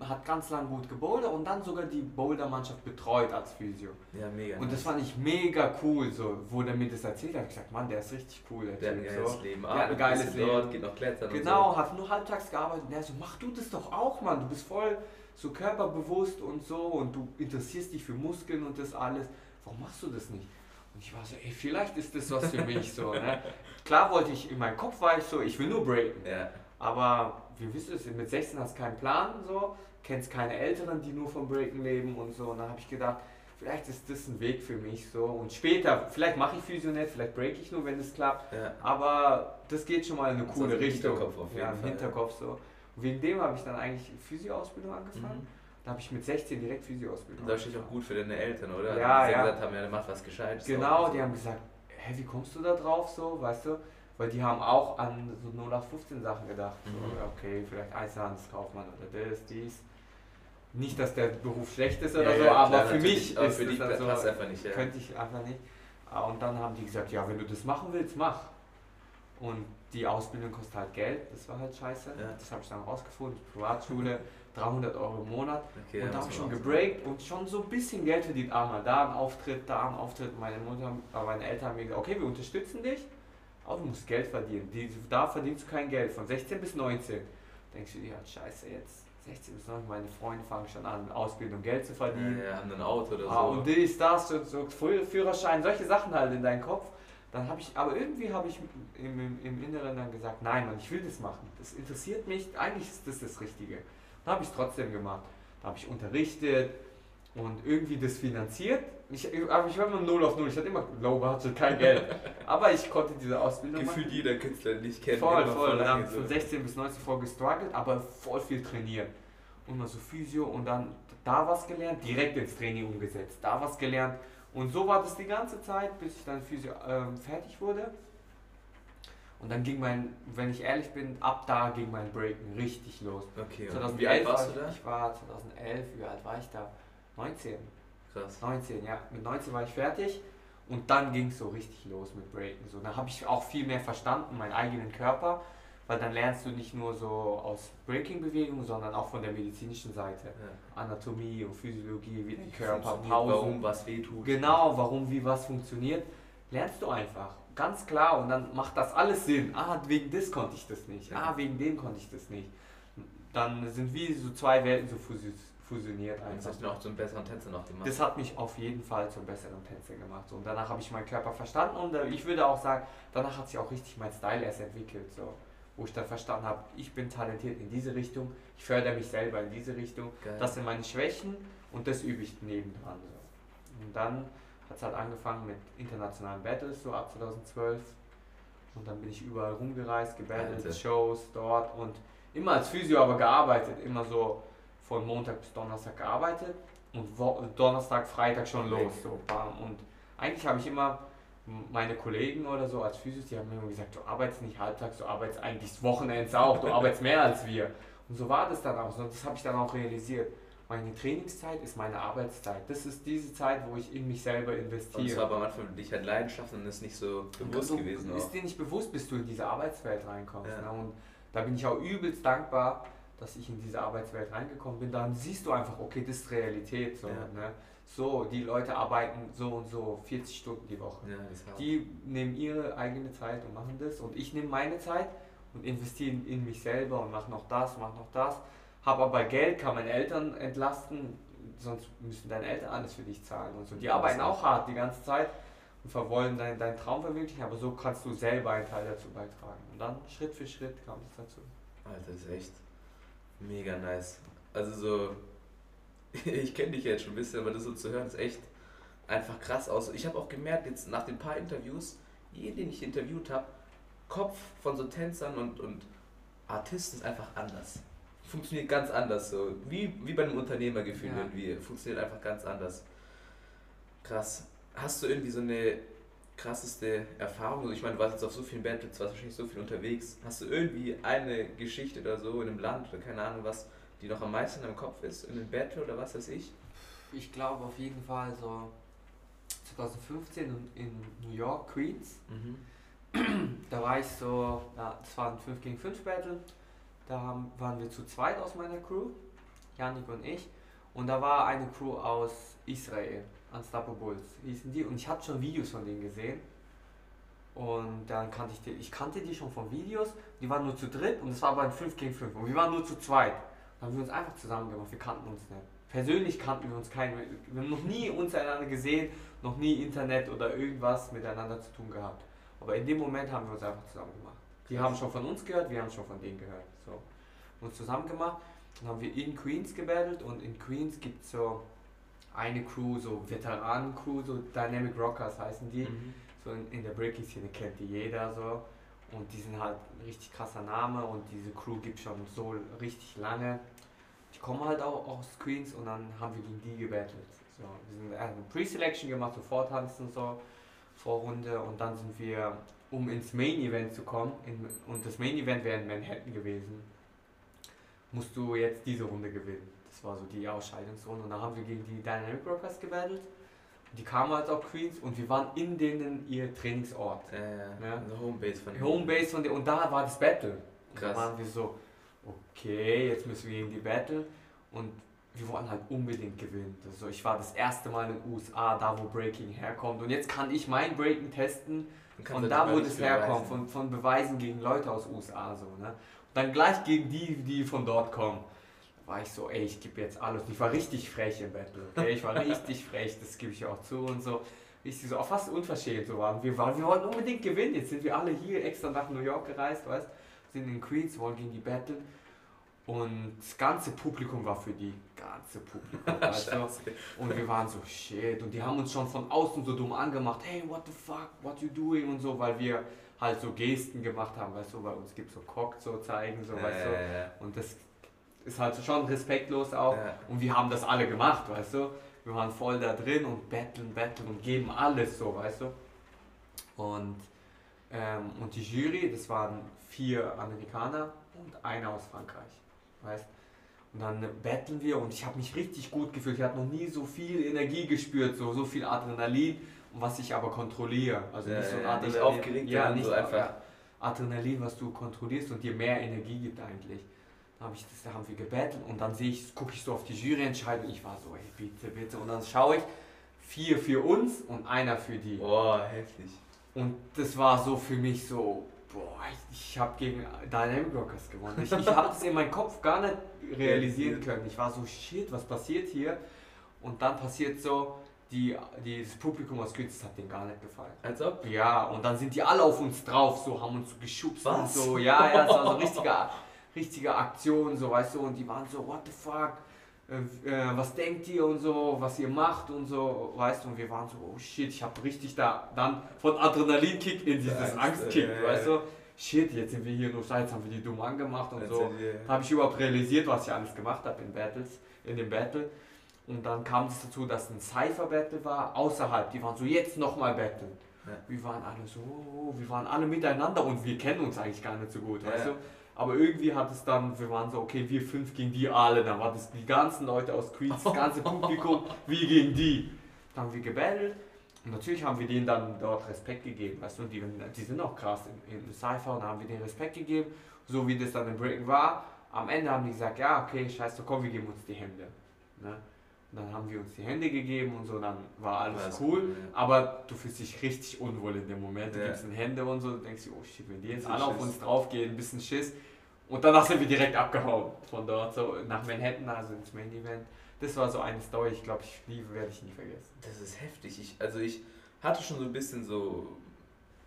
hat ganz lang gut gebouldert und dann sogar die Bouldermannschaft betreut als Physio. Ja, mega. Und das fand ich mega cool, so, wo der mir das erzählt hat. Ich gesagt, Mann, der ist richtig cool, der, Der hat ein geiles So. Leben. Der hat ein arbeitet geiles Leben. Dort, geht noch klettern Genau, hat nur halbtags gearbeitet. Und der so, mach du das doch auch, Mann. Du bist voll so körperbewusst und so und du interessierst dich für Muskeln und das alles. Warum machst du das nicht? Und ich war so, ey, vielleicht ist das was für mich so. Ne? Klar wollte ich, in meinem Kopf war ich so, ich will nur breaken. So. Ja. Aber wie wisst ihr es, mit 16 hast du keinen Plan, so, kennst keine Älteren, die nur vom Breaken leben und so. Und dann habe ich gedacht, vielleicht ist das ein Weg für mich so. Und später, vielleicht mache ich Physio nicht, vielleicht break ich nur, wenn es klappt. ja. Aber das geht schon mal in eine Das coole ist Richtung. Hinterkopf auf jeden ja, im Fall. Hinterkopf so. Und wegen dem habe ich dann eigentlich Physio-Ausbildung angefangen. Mhm. Da habe ich mit 16 direkt Physio-Ausbildung Und da steht auch gut für deine Eltern, oder? Ja, die ja. gesagt haben, ja, der macht was Gescheites. Genau, auch. die haben gesagt, hä, wie kommst du da drauf so, weißt du? Weil die haben auch an so 0815 Sachen gedacht. So, Mhm. okay, vielleicht Einzelhandelskaufmann oder das, dies. Nicht, dass der Beruf schlecht ist oder Ja, so, ja, aber klar, für mich ist für dich dann so, einfach nicht, ja. könnte ich einfach nicht. Ah, Und dann haben die gesagt, ja, wenn du das machen willst, mach. Und die Ausbildung kostet halt Geld, das war halt scheiße. Das habe ich dann rausgefunden, Privatschule, 300 Euro im Monat. Okay, und da habe ich schon gebreakt und schon so ein bisschen Geld verdient. Einmal da ein Auftritt, da ein Auftritt. Meine Mutter, äh, meine Eltern haben mir gesagt, okay, wir unterstützen dich, aber du musst Geld verdienen. Die, da verdienst du kein Geld, von 16 bis 19. Denkst du dir, ja, scheiße, jetzt 16 bis 19, meine Freunde fangen schon an, Ausbildung Geld zu verdienen. Ja, ja, haben ein Auto oder Ah, so. und dies, das, so, so Führ- Führerschein, solche Sachen halt in deinen Kopf. Dann habe ich, aber irgendwie habe ich im, im, im Inneren dann gesagt, nein, Mann, ich will das machen. Das interessiert mich, eigentlich ist das das Richtige. Dann habe ich es trotzdem gemacht. Da habe ich unterrichtet und irgendwie das finanziert. Ich, aber ich war immer 0 auf 0, ich hatte immer low budget, kein Geld. aber ich konnte diese Ausbildung Gefühlt jeder Künstler, den ich kenne. Voll, voll. Dann so. von 16 bis 19 voll gestruggelt, aber voll viel trainiert. Und mal so Physio und dann da was gelernt, direkt ins Training umgesetzt, da was gelernt. Und so war das die ganze Zeit, bis ich dann Physio ähm, fertig wurde. Und dann ging mein, wenn ich ehrlich bin, ab da ging mein Breaken richtig los. Okay, und 2011 wie alt warst war du da? Ich war 2011, wie alt war ich da? 19. Krass. 19, ja. Mit 19 war ich fertig und dann ging es so richtig los mit Breaken. So, da habe ich auch viel mehr verstanden, meinen eigenen Körper, weil dann lernst du nicht nur so aus Breaking-Bewegungen, sondern auch von der medizinischen Seite. Ja. Anatomie und Physiologie, wie der Körper, Pausen. Warum was wehtut. Genau, warum, wie was funktioniert, lernst du einfach. ganz klar und dann macht das alles Sinn. Ah, wegen des konnte ich das nicht. Ah, wegen dem konnte ich das nicht. Dann sind wie so zwei Welten so fusioniert einfach. Das hat mich auch zum besseren Tänzer noch gemacht. Das hat mich auf jeden Fall zum besseren Tänzer gemacht. So, und danach habe ich meinen Körper verstanden und äh, ich würde auch sagen, danach hat sich auch richtig mein Style erst entwickelt. So wo ich dann verstanden habe, ich bin talentiert in diese Richtung, ich fördere mich selber in diese Richtung, Geil. das sind meine Schwächen und das übe ich nebendran. So. Und dann hat es halt angefangen mit internationalen Battles, so ab 2012. Und dann bin ich überall rumgereist, gebattelt, Shows dort und immer als Physio aber gearbeitet, immer so von Montag bis Donnerstag gearbeitet und Donnerstag, Freitag schon los. So, bam. Und eigentlich habe ich immer meine Kollegen oder so als Physios, die haben mir immer gesagt, du arbeitest nicht halbtags, du arbeitest eigentlich das Wochenende auch, du arbeitest mehr als wir. Und so war das dann auch. Und das habe ich dann auch realisiert. Meine Trainingszeit ist meine Arbeitszeit. Das ist diese Zeit, wo ich in mich selber investiere. Und zwar aber manchmal dich halt Leidenschaft und ist nicht so bewusst du, gewesen. Ist auch. dir nicht bewusst, bis du in diese Arbeitswelt reinkommst. Ja. Ne? Und da bin ich auch übelst dankbar, dass ich in diese Arbeitswelt reingekommen bin. Dann siehst du einfach, okay, das ist Realität. So, ja. ne? so, die Leute arbeiten so und so 40 Stunden die Woche. Ja, die nehmen ihre eigene Zeit und machen das und ich nehme meine Zeit und investiere in mich selber und mache noch das, mache noch das. Habe aber Geld, kann meine Eltern entlasten, sonst müssen deine Eltern alles für dich zahlen und so. Die arbeiten auch hart die ganze Zeit und wollen deinen dein Traum verwirklichen, aber so kannst du selber einen Teil dazu beitragen. Und dann Schritt für Schritt kam es dazu. Alter, das ist echt mega nice. Also so ich kenne dich ja jetzt schon ein bisschen, aber das so zu hören ist echt einfach krass aus. Ich habe auch gemerkt, jetzt nach den paar Interviews, jeden, den ich interviewt habe, Kopf von so Tänzern und, und Artisten ist einfach anders. Funktioniert ganz anders so. Wie, wie bei einem Unternehmergefühl ja. irgendwie. Funktioniert einfach ganz anders. Krass. Hast du irgendwie so eine krasseste Erfahrung? Also ich meine, du warst jetzt auf so vielen Battles, warst wahrscheinlich so viel unterwegs. Hast du irgendwie eine Geschichte oder so in einem Land oder keine Ahnung was, die noch am meisten im Kopf ist, in einem Battle oder was weiß ich? Ich glaube auf jeden Fall so 2015 in New York, Queens. Mhm. Da war ich so, ja, das war ein 5 gegen 5 Battle. Da haben, waren wir zu zweit aus meiner Crew, Janik und ich. Und da war eine Crew aus Israel, Unstoppable Bulls hießen die. Und ich hatte schon Videos von denen gesehen. Und dann kannte ich die, ich kannte die schon von Videos. Die waren nur zu dritt und es war aber ein 5 gegen 5. Und wir waren nur zu zweit haben wir uns einfach zusammen gemacht. Wir kannten uns nicht. Persönlich kannten wir uns keinen. Wir haben noch nie uns einander gesehen, noch nie Internet oder irgendwas miteinander zu tun gehabt. Aber in dem Moment haben wir uns einfach zusammen gemacht. Die haben schon von uns gehört, wir haben schon von denen gehört. So. Uns zusammen gemacht. Dann haben wir in Queens gebattelt und in Queens gibt es so eine Crew, so Veteranen-Crew, so Dynamic Rockers heißen die. Mhm. So in, in der Breaking-Szene kennt die jeder so. Und die sind halt ein richtig krasser Name und diese Crew gibt schon so richtig lange. Die kommen halt auch aus Queens und dann haben wir gegen die gebettelt. So, wir sind eine Pre-Selection gemacht, so Vortanzen so, Vorrunde und dann sind wir, um ins Main Event zu kommen, in, und das Main Event wäre in Manhattan gewesen, musst du jetzt diese Runde gewinnen. Das war so die Ausscheidungsrunde und dann haben wir gegen die Dynamic Rockers gebettelt die kamen halt auch Queens und wir waren in denen ihr Trainingsort. Ja, ja. Also Homebase von denen. Homebase von denen. Und da war das Battle. Und Krass. da waren wir so, okay, jetzt müssen wir gegen die Battle. Und wir wollten halt unbedingt gewinnen. Also ich war das erste Mal in den USA, da wo Breaking herkommt. Und jetzt kann ich mein Breaking testen von da, wo das herkommt, von, von Beweisen gegen Leute aus USA. So, ne? Und dann gleich gegen die, die von dort kommen war ich so, ey, ich gebe jetzt alles. Ich war richtig frech im Battle, okay? Ich war richtig frech, das gebe ich auch zu und so. Richtig so, auch fast unverschämt so waren. Wir, waren. wir wollten unbedingt gewinnen. Jetzt sind wir alle hier extra nach New York gereist, weißt Sind in Queens, wollen gegen die Battle. Und das ganze Publikum war für die. Ganze Publikum, weißt du? Und wir waren so, shit. Und die haben uns schon von außen so dumm angemacht. Hey, what the fuck, what you doing? Und so, weil wir halt so Gesten gemacht haben, weißt du, bei uns gibt so Cock so zeigen, so, weißt du. Und das ist halt schon respektlos auch. Ja. Und wir haben das alle gemacht, weißt du. Wir waren voll da drin und betteln, betteln und geben alles so, weißt du. Und, ähm, und die Jury, das waren vier Amerikaner und einer aus Frankreich, weißt Und dann betteln wir und ich habe mich richtig gut gefühlt. Ich habe noch nie so viel Energie gespürt, so, so viel Adrenalin, was ich aber kontrolliere. Also nicht so ein Adrenalin. Nicht aufgeregt, ja, nicht so einfach. Adrenalin, was du kontrollierst und dir mehr Energie gibt eigentlich. Da, hab ich das, da haben wir gebettelt und dann sehe ich, gucke ich so auf die Juryentscheidung. Ich war so, ey, bitte, bitte. Und dann schaue ich, vier für uns und einer für die. Boah, heftig. Und das war so für mich so, boah, ich, ich habe gegen Dynamic Rockers gewonnen. Ich, ich habe das in meinem Kopf gar nicht realisieren können. Ich war so, shit, was passiert hier? Und dann passiert so, die, die, das Publikum aus Gütz hat denen gar nicht gefallen. Als ob? Ja, und dann sind die alle auf uns drauf, so haben uns so geschubst Was? und so. Ja, ja, das war so richtige, richtige Aktion, so weißt du, und die waren so, what the fuck, äh, äh, was denkt ihr und so, was ihr macht und so, weißt du, und wir waren so, oh shit, ich habe richtig da dann von Adrenalinkick in dieses Angst, Angstkick, ja, weißt du, shit, jetzt sind wir hier nur jetzt haben wir die dumm angemacht und so. Habe ich überhaupt realisiert, was ich alles gemacht habe in Battles, in dem Battle. Und dann kam es dazu, dass ein Cypher-Battle war, außerhalb. Die waren so, jetzt nochmal Battle. Ja. Wir waren alle so, oh, wir waren alle miteinander und wir kennen uns eigentlich gar nicht so gut, Ja. weißt du? Aber irgendwie hat es dann, wir waren so, okay, wir fünf gegen die alle. Dann waren das die ganzen Leute aus Queens, das ganze Publikum, wir gegen die. Dann haben wir gebattelt. Und natürlich haben wir denen dann dort Respekt gegeben, weißt du, die, die sind auch krass in, in Cypher und haben wir denen Respekt gegeben, so wie das dann in Breaking war. Am Ende haben die gesagt, ja, okay, scheiße, komm, wir geben uns die Hände. Ne? Dann haben wir uns die Hände gegeben und so, dann war alles Alles cool. cool, ja. Aber du fühlst dich richtig unwohl in dem Moment. Du Ja. gibst Hände und so, du denkst dir, oh shit, wenn die jetzt alle auf Schiss. uns draufgehen, ein bisschen Schiss. Und danach sind wir direkt abgehauen von dort, so nach Manhattan, also ins Main Event. Das war so eine Story, ich glaube, ich liebe, werde ich nie vergessen. Das ist heftig. Ich, also ich hatte schon so ein bisschen so,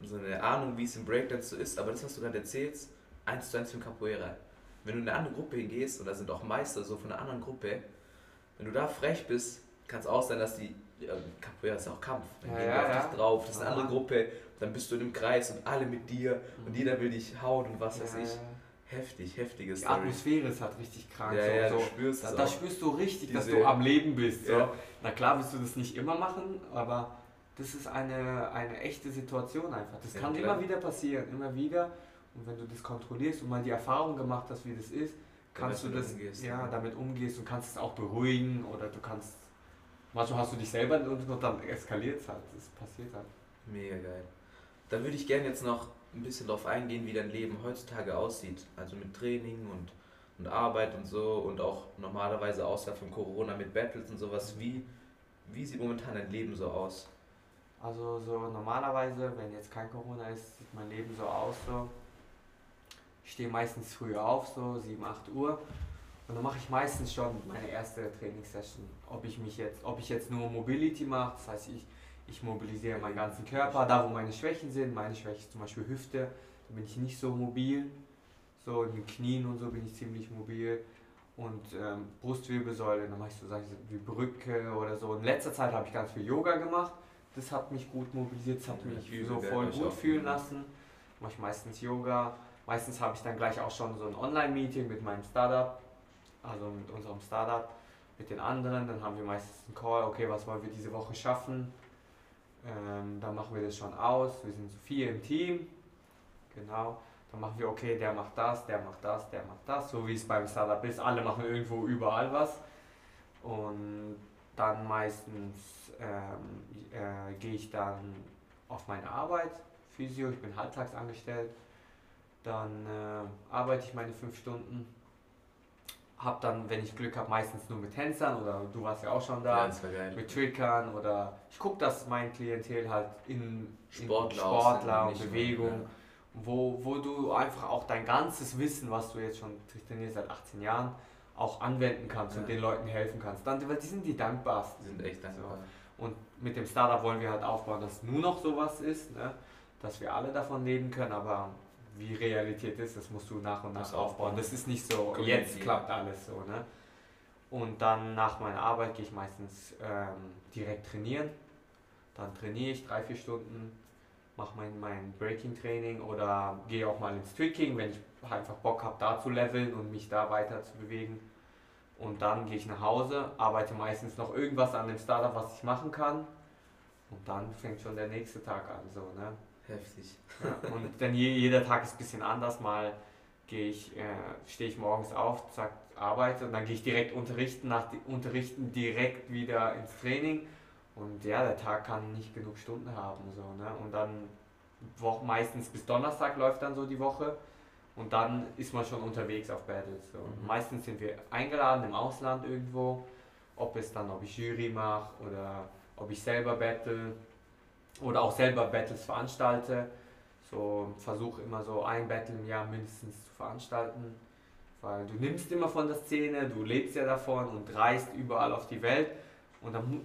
so eine Ahnung, wie es im Breakdance so ist, aber das, was du gerade erzählst, eins zu eins für Capoeira. Wenn du in eine andere Gruppe hingehst, und da sind auch Meister so von einer anderen Gruppe, wenn du da frech bist, kann es auch sein, dass die, ja, Capoeira ist auch Kampf, dann Ja, gehen ja, auf ja. dich drauf, das ist eine andere. Gruppe, dann bist du in einem Kreis und alle mit dir und jeder will dich hauen und was weiß ich. Heftig, heftige Die Story. Atmosphäre ist halt richtig krank. Ja, so, ja, so. du spürst da, da spürst du richtig, dass du am Leben bist. So. Na klar wirst du das nicht immer machen, aber das ist eine, eine echte Situation einfach. Das kann klar. immer wieder passieren, immer wieder. Und wenn du das kontrollierst und mal die Erfahrung gemacht hast, wie das ist, kannst du das umgehst, ja, ja. damit umgehst und kannst es auch beruhigen oder du kannst. Manchmal hast du dich selber und dann eskaliert es halt. Das passiert halt. Mega geil. Da würde ich gerne jetzt noch ein bisschen drauf eingehen, wie dein Leben heutzutage aussieht. Also mit Training und, und Arbeit und so und auch normalerweise außerhalb von Corona mit Battles und sowas. Wie, wie sieht momentan dein Leben so aus? Also so normalerweise, wenn jetzt kein Corona ist, sieht mein Leben so aus so. Ich stehe meistens früh auf, so 7, 8 Uhr. Und dann mache ich meistens schon meine erste Trainingssession. Ob ich mich jetzt, ob ich jetzt nur Mobility mache, das heißt ich, ich mobilisiere meinen ganzen Körper, da wo meine Schwächen sind. Meine Schwäche ist zum Beispiel Hüfte, da bin ich nicht so mobil. So in den Knien und so bin ich ziemlich mobil. Und ähm, Brustwirbelsäule, dann mache ich so Sachen wie Brücke oder so. In letzter Zeit habe ich ganz viel Yoga gemacht. Das hat mich gut mobilisiert, das hat mich so voll gut fühlen lassen. Mache ich meistens Yoga. Meistens habe ich dann gleich auch schon so ein Online-Meeting mit meinem Startup, also mit unserem Startup, mit den anderen. Dann haben wir meistens einen Call, okay, was wollen wir diese Woche schaffen? Ähm, dann machen wir das schon aus. Wir sind so vier im Team. Genau. Dann machen wir, okay, der macht das, der macht das, der macht das, so wie es beim Startup ist. Alle machen irgendwo überall was. Und dann meistens ähm, äh, gehe ich dann auf meine Arbeit, Physio, ich bin halbtags angestellt. Dann äh, arbeite ich meine fünf Stunden. Hab dann, wenn ich Glück habe, meistens nur mit Tänzern oder du warst ja auch schon da geil. mit Trickern oder ich gucke, dass mein Klientel halt in, Sportler in Sportler und nicht nur, Bewegung, wo, wo du einfach auch dein ganzes Wissen, was du jetzt schon trainierst seit 18 Jahren, auch anwenden kannst Ja. und den Leuten helfen kannst. Dann, weil die sind die dankbarsten. Die sind echt dankbar. Und mit dem Startup wollen wir halt aufbauen, dass nur noch sowas ist, ne? dass wir alle davon leben können, aber wie Realität ist, das musst du nach und nach Musst aufbauen. Das ist nicht so, Community, jetzt klappt alles so. Ne? Und dann nach meiner Arbeit gehe ich meistens ähm, direkt trainieren. Dann trainiere ich drei, vier Stunden, mache mein, mein Breaking-Training oder gehe auch mal ins Tricking, wenn ich einfach Bock habe, da zu leveln und mich da weiter zu bewegen. Und dann gehe ich nach Hause, arbeite meistens noch irgendwas an dem Startup, was ich machen kann. Und dann fängt schon der nächste Tag an. So, ne? Heftig. Ja, und dann je, jeder Tag ist ein bisschen anders. Mal gehe ich, äh, stehe ich morgens auf, zack, arbeite und dann gehe ich direkt unterrichten, nach di- unterrichten direkt wieder ins Training. Und ja, der Tag kann nicht genug Stunden haben. So, ne? Und dann wo, meistens bis Donnerstag läuft dann so die Woche. Und dann ist man schon unterwegs auf Battles. So. Mhm. Meistens sind wir eingeladen im Ausland irgendwo. Ob es dann, ob ich Jury mache oder ob ich selber battle. Oder auch selber Battles veranstalte. So versuche immer so ein Battle im Jahr mindestens zu veranstalten. Weil du nimmst immer von der Szene, du lebst ja davon und reist überall auf die Welt. Und dann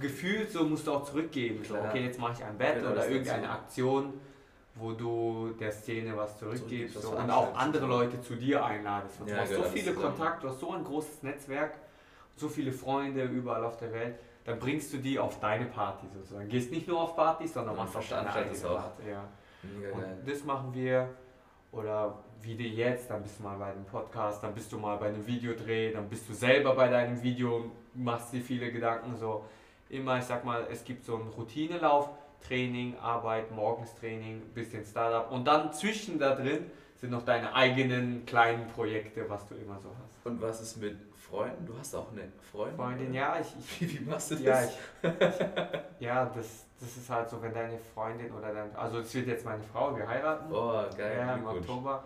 gefühlt so musst du auch zurückgeben. So, okay, jetzt mache ich ein Battle oder irgendeine Aktion, wo du der Szene was zurückgibst so, und auch andere Leute zu dir einladest. Ja, du hast so viele Kontakte, du hast so ein großes Netzwerk, so viele Freunde überall auf der Welt. Dann bringst du die auf deine Party sozusagen. Gehst nicht nur auf Partys, sondern machst auch deine eigene Party. Ja. und das machen wir. Oder wie dir jetzt, dann bist du mal bei einem Podcast, dann bist du mal bei einem Videodreh, dann bist du selber bei deinem Video, machst dir viele Gedanken so. Immer, ich sag mal, es gibt so einen Routinelauf, Training, Arbeit, Morgenstraining, bisschen Startup und dann zwischen da drin sind noch deine eigenen kleinen Projekte, was du immer so hast. Und was ist mit Freunden? Du hast auch eine Freundin? Freundin, ja. Ich, ich, wie, machst du das? Ja, ich, ja das, das ist halt so, wenn deine Freundin oder dein, also es wird jetzt meine Frau, wir heiraten. Oh, geil. Ja, im Oktober.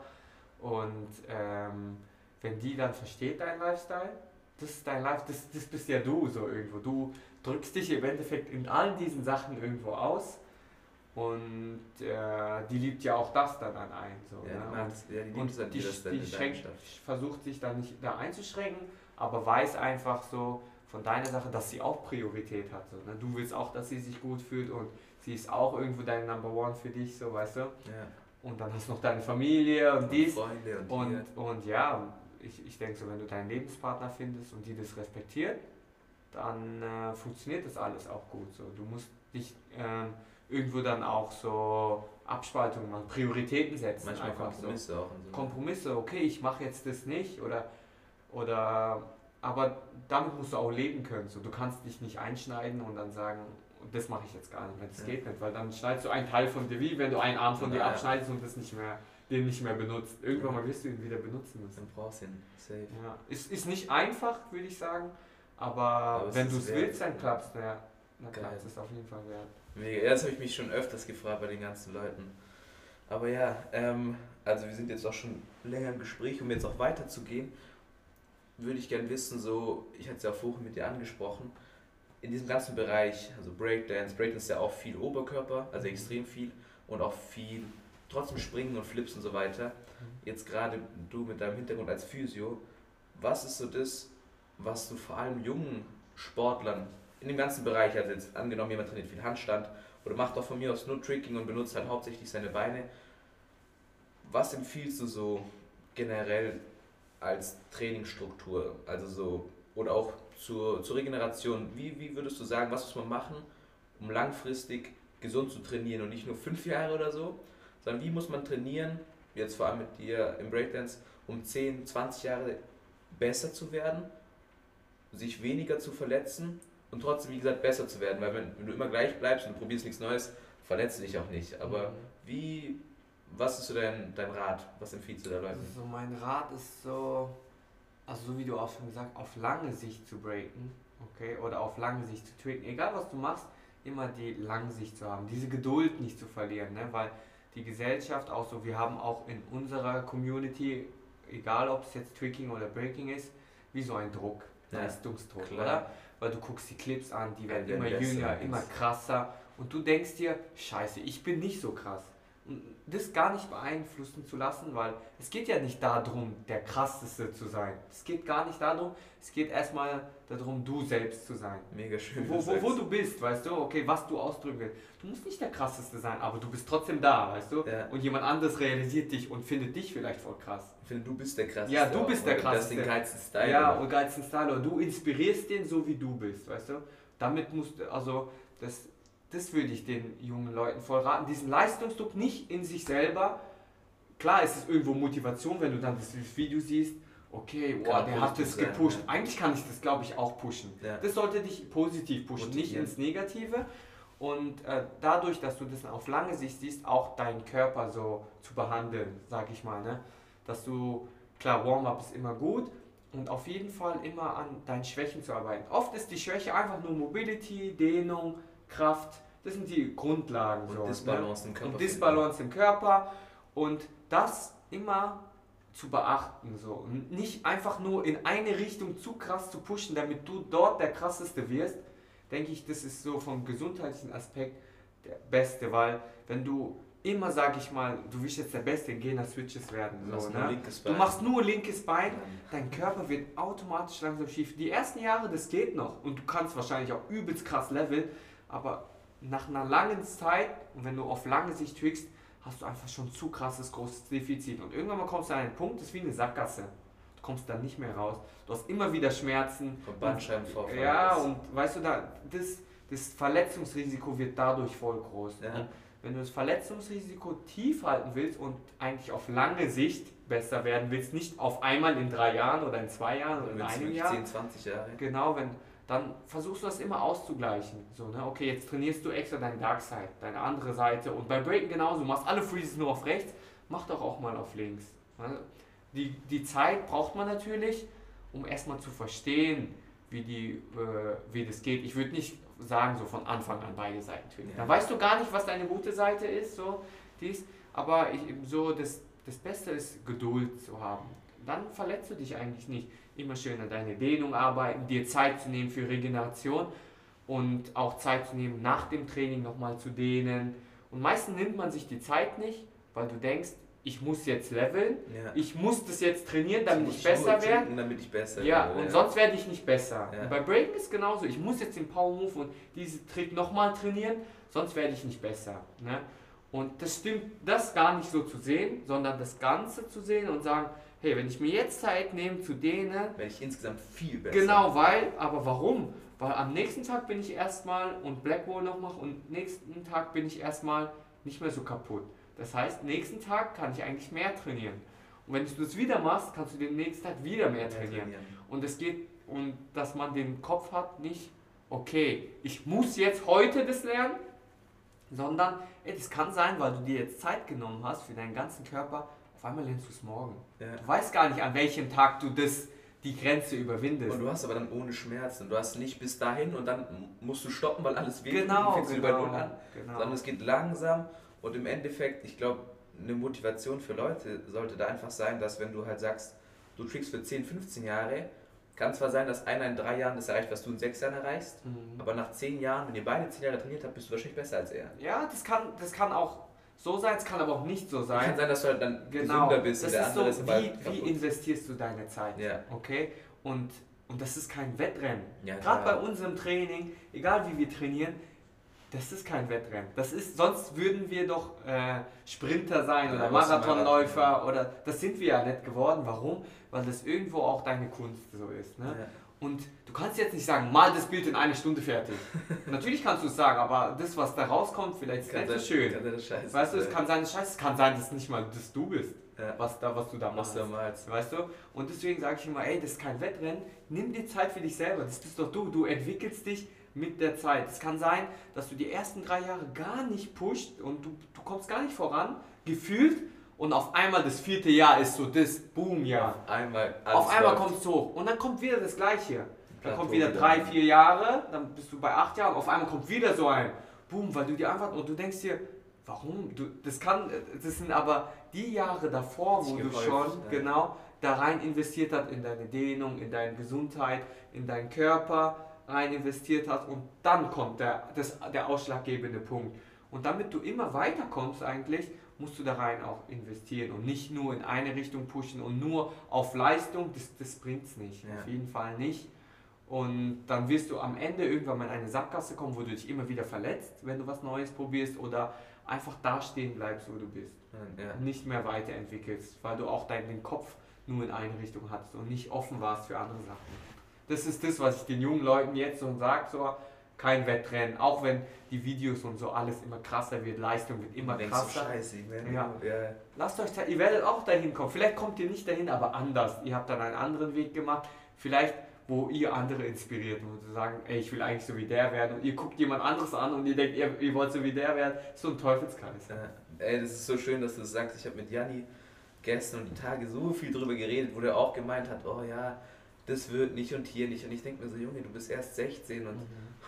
Und ähm, wenn die dann versteht dein Lifestyle, das ist dein Life, das, das bist ja du so irgendwo. Du drückst dich im Endeffekt in all diesen Sachen irgendwo aus und äh, die liebt ja auch das dann an ein. So, ja, ne? und, ja, die, und die, die, die schränkt, versucht sich da nicht da einzuschränken, aber weiß einfach so von deiner Sache, dass sie auch Priorität hat. So, ne? Du willst auch, dass sie sich gut fühlt und sie ist auch irgendwo dein Number One für dich, so weißt du. Ja. Und dann hast du noch deine Familie und, und dies. Freunde und, und, und ja, ich, ich denke so, wenn du deinen Lebenspartner findest und die das respektiert, dann äh, funktioniert das alles auch gut. So. Du musst dich äh, irgendwo dann auch so Abspaltungen machen, Prioritäten setzen. Manchmal Kompromisse so. auch. So. Kompromisse, okay, ich mache jetzt das nicht oder, oder aber damit musst du auch leben können. So. Du kannst dich nicht einschneiden und dann sagen, das mache ich jetzt gar nicht mehr, das ja. geht nicht, weil dann schneidest du einen Teil von dir, wie wenn du einen Arm von ja, dir abschneidest und das nicht mehr, den nicht mehr benutzt. Irgendwann mal wirst du ihn wieder benutzen müssen. Dann brauchst du ihn, safe. Ja. Ist, ist nicht einfach, würde ich sagen, aber, aber wenn du es willst, dann klappst ja. Dann klappt es auf jeden Fall wert. Mega, das habe ich mich schon öfters gefragt bei den ganzen Leuten. Aber ja, ähm, also wir sind jetzt auch schon länger im Gespräch, um jetzt auch weiterzugehen, würde ich gerne wissen, so, ich hatte es ja vorhin mit dir angesprochen, in diesem ganzen Bereich, also Breakdance, Breakdance ist ja auch viel Oberkörper, also mhm. extrem viel und auch viel trotzdem Springen und Flips und so weiter. Mhm. Jetzt gerade du mit deinem Hintergrund als Physio, was ist so das, was du vor allem jungen Sportlern in dem ganzen Bereich, also jetzt angenommen jemand trainiert viel Handstand oder macht auch von mir aus nur Tricking und benutzt halt hauptsächlich seine Beine, was empfiehlst du so generell als Trainingsstruktur, also so oder auch zur, zur Regeneration, wie, wie würdest du sagen, was muss man machen, um langfristig gesund zu trainieren und nicht nur fünf Jahre oder so, sondern wie muss man trainieren, jetzt vor allem mit dir im Breakdance, um 10, 20 Jahre besser zu werden, sich weniger zu verletzen und trotzdem, wie gesagt, besser zu werden, weil wenn, wenn du immer gleich bleibst und probierst nichts Neues, verletzt du dich auch nicht. Aber mhm. wie, was ist so dein, dein Rat? Was empfiehlst du da Leuten? Also mein Rat ist so, also so wie du auch schon gesagt, auf lange Sicht zu breaken, okay, oder auf lange Sicht zu tricken, egal was du machst, immer die lange Sicht zu haben, diese Geduld nicht zu verlieren, ne? weil die Gesellschaft auch so, wir haben auch in unserer Community, egal ob es jetzt Tricking oder Breaking ist, wie so ein Druck, ja, Leistungsdruck, klar. oder? Weil du guckst die Clips an, die werden ja, immer jünger, immer krasser. Und du denkst dir, scheiße, ich bin nicht so krass das gar nicht beeinflussen zu lassen, weil es geht ja nicht darum, der krasseste zu sein. Es geht gar nicht darum, es geht erstmal darum, du selbst zu sein. Mega schön. Wo, wo, wo du bist, weißt du, okay, was du ausdrücken willst. Du musst nicht der krasseste sein, aber du bist trotzdem da, weißt du? Ja. Und jemand anderes realisiert dich und findet dich vielleicht voll krass. Ich finde, du bist der krasseste. Ja, du bist der krasseste. Du hast den geilsten Style. Ja, oder? und geilsten Style. Oder du inspirierst den so, wie du bist, weißt du? Damit musst du, also, das das würde ich den jungen Leuten voll raten. Diesen Leistungsdruck nicht in sich selber. Klar ist es irgendwo Motivation, wenn du dann das Video siehst, okay, boah, der hat das gepusht. Sein, ja. Eigentlich kann ich das, glaube ich, auch pushen. Ja. Das sollte dich positiv pushen, Motivieren. nicht ins Negative. Und äh, dadurch, dass du das auf lange Sicht siehst, auch deinen Körper so zu behandeln, sag ich mal. Ne? Dass du, klar, Warm-up ist immer gut, und auf jeden Fall immer an deinen Schwächen zu arbeiten. Oft ist die Schwäche einfach nur Mobility, Dehnung, Kraft, das sind die Grundlagen. Und so, Disbalance ne? im Körper. Und Disbalance im Körper und das immer zu beachten. So. Und nicht einfach nur in eine Richtung zu krass zu pushen, damit du dort der krasseste wirst, denke ich, das ist so vom gesundheitlichen Aspekt der Beste, weil wenn du immer, sag ich mal, du willst jetzt der Beste in Gainer Switches werden. Du machst So, nur ne? linkes Du Bein. machst nur linkes Bein, dein Körper wird automatisch langsam schief. Die ersten Jahre, das geht noch und du kannst wahrscheinlich auch übelst krass leveln, aber nach einer langen Zeit und wenn du auf lange Sicht trickst, hast du einfach schon zu krasses großes Defizit und irgendwann mal kommst du an einen Punkt, das ist wie eine Sackgasse. Du kommst da nicht mehr raus. Du hast immer wieder Schmerzen. Vom Bandscheibenvorfall. Ja, und weißt du, da, das, das Verletzungsrisiko wird dadurch voll groß. Ja. Und wenn du das Verletzungsrisiko tief halten willst und eigentlich auf lange Sicht besser werden willst, nicht auf einmal in drei Jahren oder in zwei Jahren oder in einem Jahr, 10, 20 Jahre. genau, wenn, dann versuchst du das immer auszugleichen. So, ne? Okay, jetzt trainierst du extra deine Dark Side, deine andere Seite und bei Breaken genauso, machst alle Freezes nur auf rechts, mach doch auch mal auf links. Ne? Die, die Zeit braucht man natürlich, um erstmal zu verstehen, wie, die, äh, wie das geht. Ich würde nicht sagen, so von Anfang an beide Seiten trainieren. Ja. Dann weißt du gar nicht, was deine gute Seite ist, so dies. Aber ich, so das, das Beste ist, Geduld zu haben. Dann verletzt du dich eigentlich nicht. Immer schön an deine Dehnung arbeiten, dir Zeit zu nehmen für Regeneration und auch Zeit zu nehmen, nach dem Training nochmal zu dehnen. Und meistens nimmt man sich die Zeit nicht, weil du denkst, ich muss jetzt leveln, Ja. ich muss das jetzt trainieren, damit ich nur besser werde. Damit ich besser Ja, werde, und sonst werde ich nicht besser. Ja. Und bei Breaken ist genauso. Ich muss jetzt den Power Move und diesen Trick nochmal trainieren, sonst werde ich nicht besser. Ne? Und das stimmt, das gar nicht so zu sehen, sondern das Ganze zu sehen und sagen, hey, wenn ich mir jetzt Zeit nehme zu dehnen, Werde ich insgesamt viel besser. genau, weil, aber warum? Weil am nächsten Tag bin ich erstmal und Blackwall noch mache und nächsten Tag bin ich erstmal nicht mehr so kaputt. Das heißt, nächsten Tag kann ich eigentlich mehr trainieren. Und wenn du das wieder machst, kannst du den nächsten Tag wieder mehr trainieren. Und es geht um, dass man den Kopf hat, nicht, okay, ich muss jetzt heute das lernen, sondern, ey, das kann sein, weil du dir jetzt Zeit genommen hast für deinen ganzen Körper, auf einmal lernst du es morgen. Ja. Du weißt gar nicht, an welchem Tag du das, die Grenze überwindest. Und du hast aber dann ohne Schmerzen. Du hast nicht bis dahin und dann musst du stoppen, weil alles weh genau, du fängst über Null genau, an. genau. Sondern es geht langsam und im Endeffekt, ich glaube, eine Motivation für Leute sollte da einfach sein, dass wenn du halt sagst, du trickst für 10, 15 Jahre, kann zwar sein, dass einer in drei Jahren das erreicht, was du in sechs Jahren erreichst, Mhm. aber nach zehn Jahren, wenn ihr beide zehn Jahre trainiert habt, bist du wahrscheinlich besser als er. Ja, das kann, das kann auch so sein, es kann aber auch nicht so sein. Kann sein, dass du halt dann Genau, gesünder bist das ist so, ist wie, kaputt. wie investierst du deine Zeit, Ja. okay? Und, und das ist kein Wettrennen. Ja, Gerade bei unserem Training, egal wie wir trainieren, das ist kein Wettrennen. Das ist, sonst würden wir doch äh, Sprinter sein oder was Marathonläufer Marathon. oder das sind wir ja nicht geworden. Warum? Weil das irgendwo auch deine Kunst so ist. Ne? Und du kannst jetzt nicht sagen, mal das Bild in eine Stunde fertig. Natürlich kannst du es sagen, aber das, was da rauskommt, vielleicht ist Kann nicht so sein- schön. das scheiße Weißt du, es kann sein, scheiße, es kann sein, dass nicht mal das du bist, Ja. was, da, was du da machst. du. Weißt du? Und deswegen sage ich immer, ey, das ist kein Wettrennen. Nimm dir Zeit für dich selber. Das bist doch du. Du entwickelst dich mit der Zeit. Es kann sein, dass du die ersten drei Jahre gar nicht pusht und du, du kommst gar nicht voran, gefühlt. Und auf einmal das vierte Jahr ist so das Boom-Jahr. Einmal alles Auf einmal kommt es hoch. Und dann kommt wieder das Gleiche. Dann kommt wieder drei, vier Jahre, dann bist du bei acht Jahren. Auf einmal kommt wieder so ein Boom, weil du dir einfach und du denkst dir, warum? Du, das kann, das sind aber die Jahre davor, wo du schon ja. genau da rein investiert hast in deine Dehnung, in deine Gesundheit, in deinen Körper rein investiert hast und dann kommt der, das, der ausschlaggebende Punkt. Und damit du immer weiterkommst eigentlich, musst du da rein auch investieren und nicht nur in eine Richtung pushen und nur auf Leistung, das, das bringt es nicht. Ja. Auf jeden Fall nicht. Und dann wirst du am Ende irgendwann mal in eine Sackgasse kommen, wo du dich immer wieder verletzt, wenn du was Neues probierst oder einfach da stehen bleibst, wo du bist. Ja. Nicht mehr weiterentwickelst, weil du auch deinen Kopf nur in eine Richtung hattest und nicht offen warst für andere Sachen. Das ist das, was ich den jungen Leuten jetzt so sage, so kein Wettrennen, auch wenn die Videos und so alles immer krasser wird, Leistung wird immer denkst so, krasser. scheiße, ich werde Ja. ja. Lasst euch Zeit, ihr werdet auch dahin kommen. Vielleicht kommt ihr nicht dahin, aber anders. Ihr habt dann einen anderen Weg gemacht. Vielleicht, wo ihr andere inspiriert, wo sie sagen, ey, ich will eigentlich so wie der werden. Und ihr guckt jemand anderes an und ihr denkt, ihr, ihr wollt so wie der werden. So ein Teufelskreis. Ja, ey, das ist so schön, dass du das sagst. Ich habe mit Janni gestern und die Tage so viel drüber geredet, wo der auch gemeint hat, oh ja, das wird nicht und hier nicht. Und ich denke mir so, Junge, du bist erst 16 und,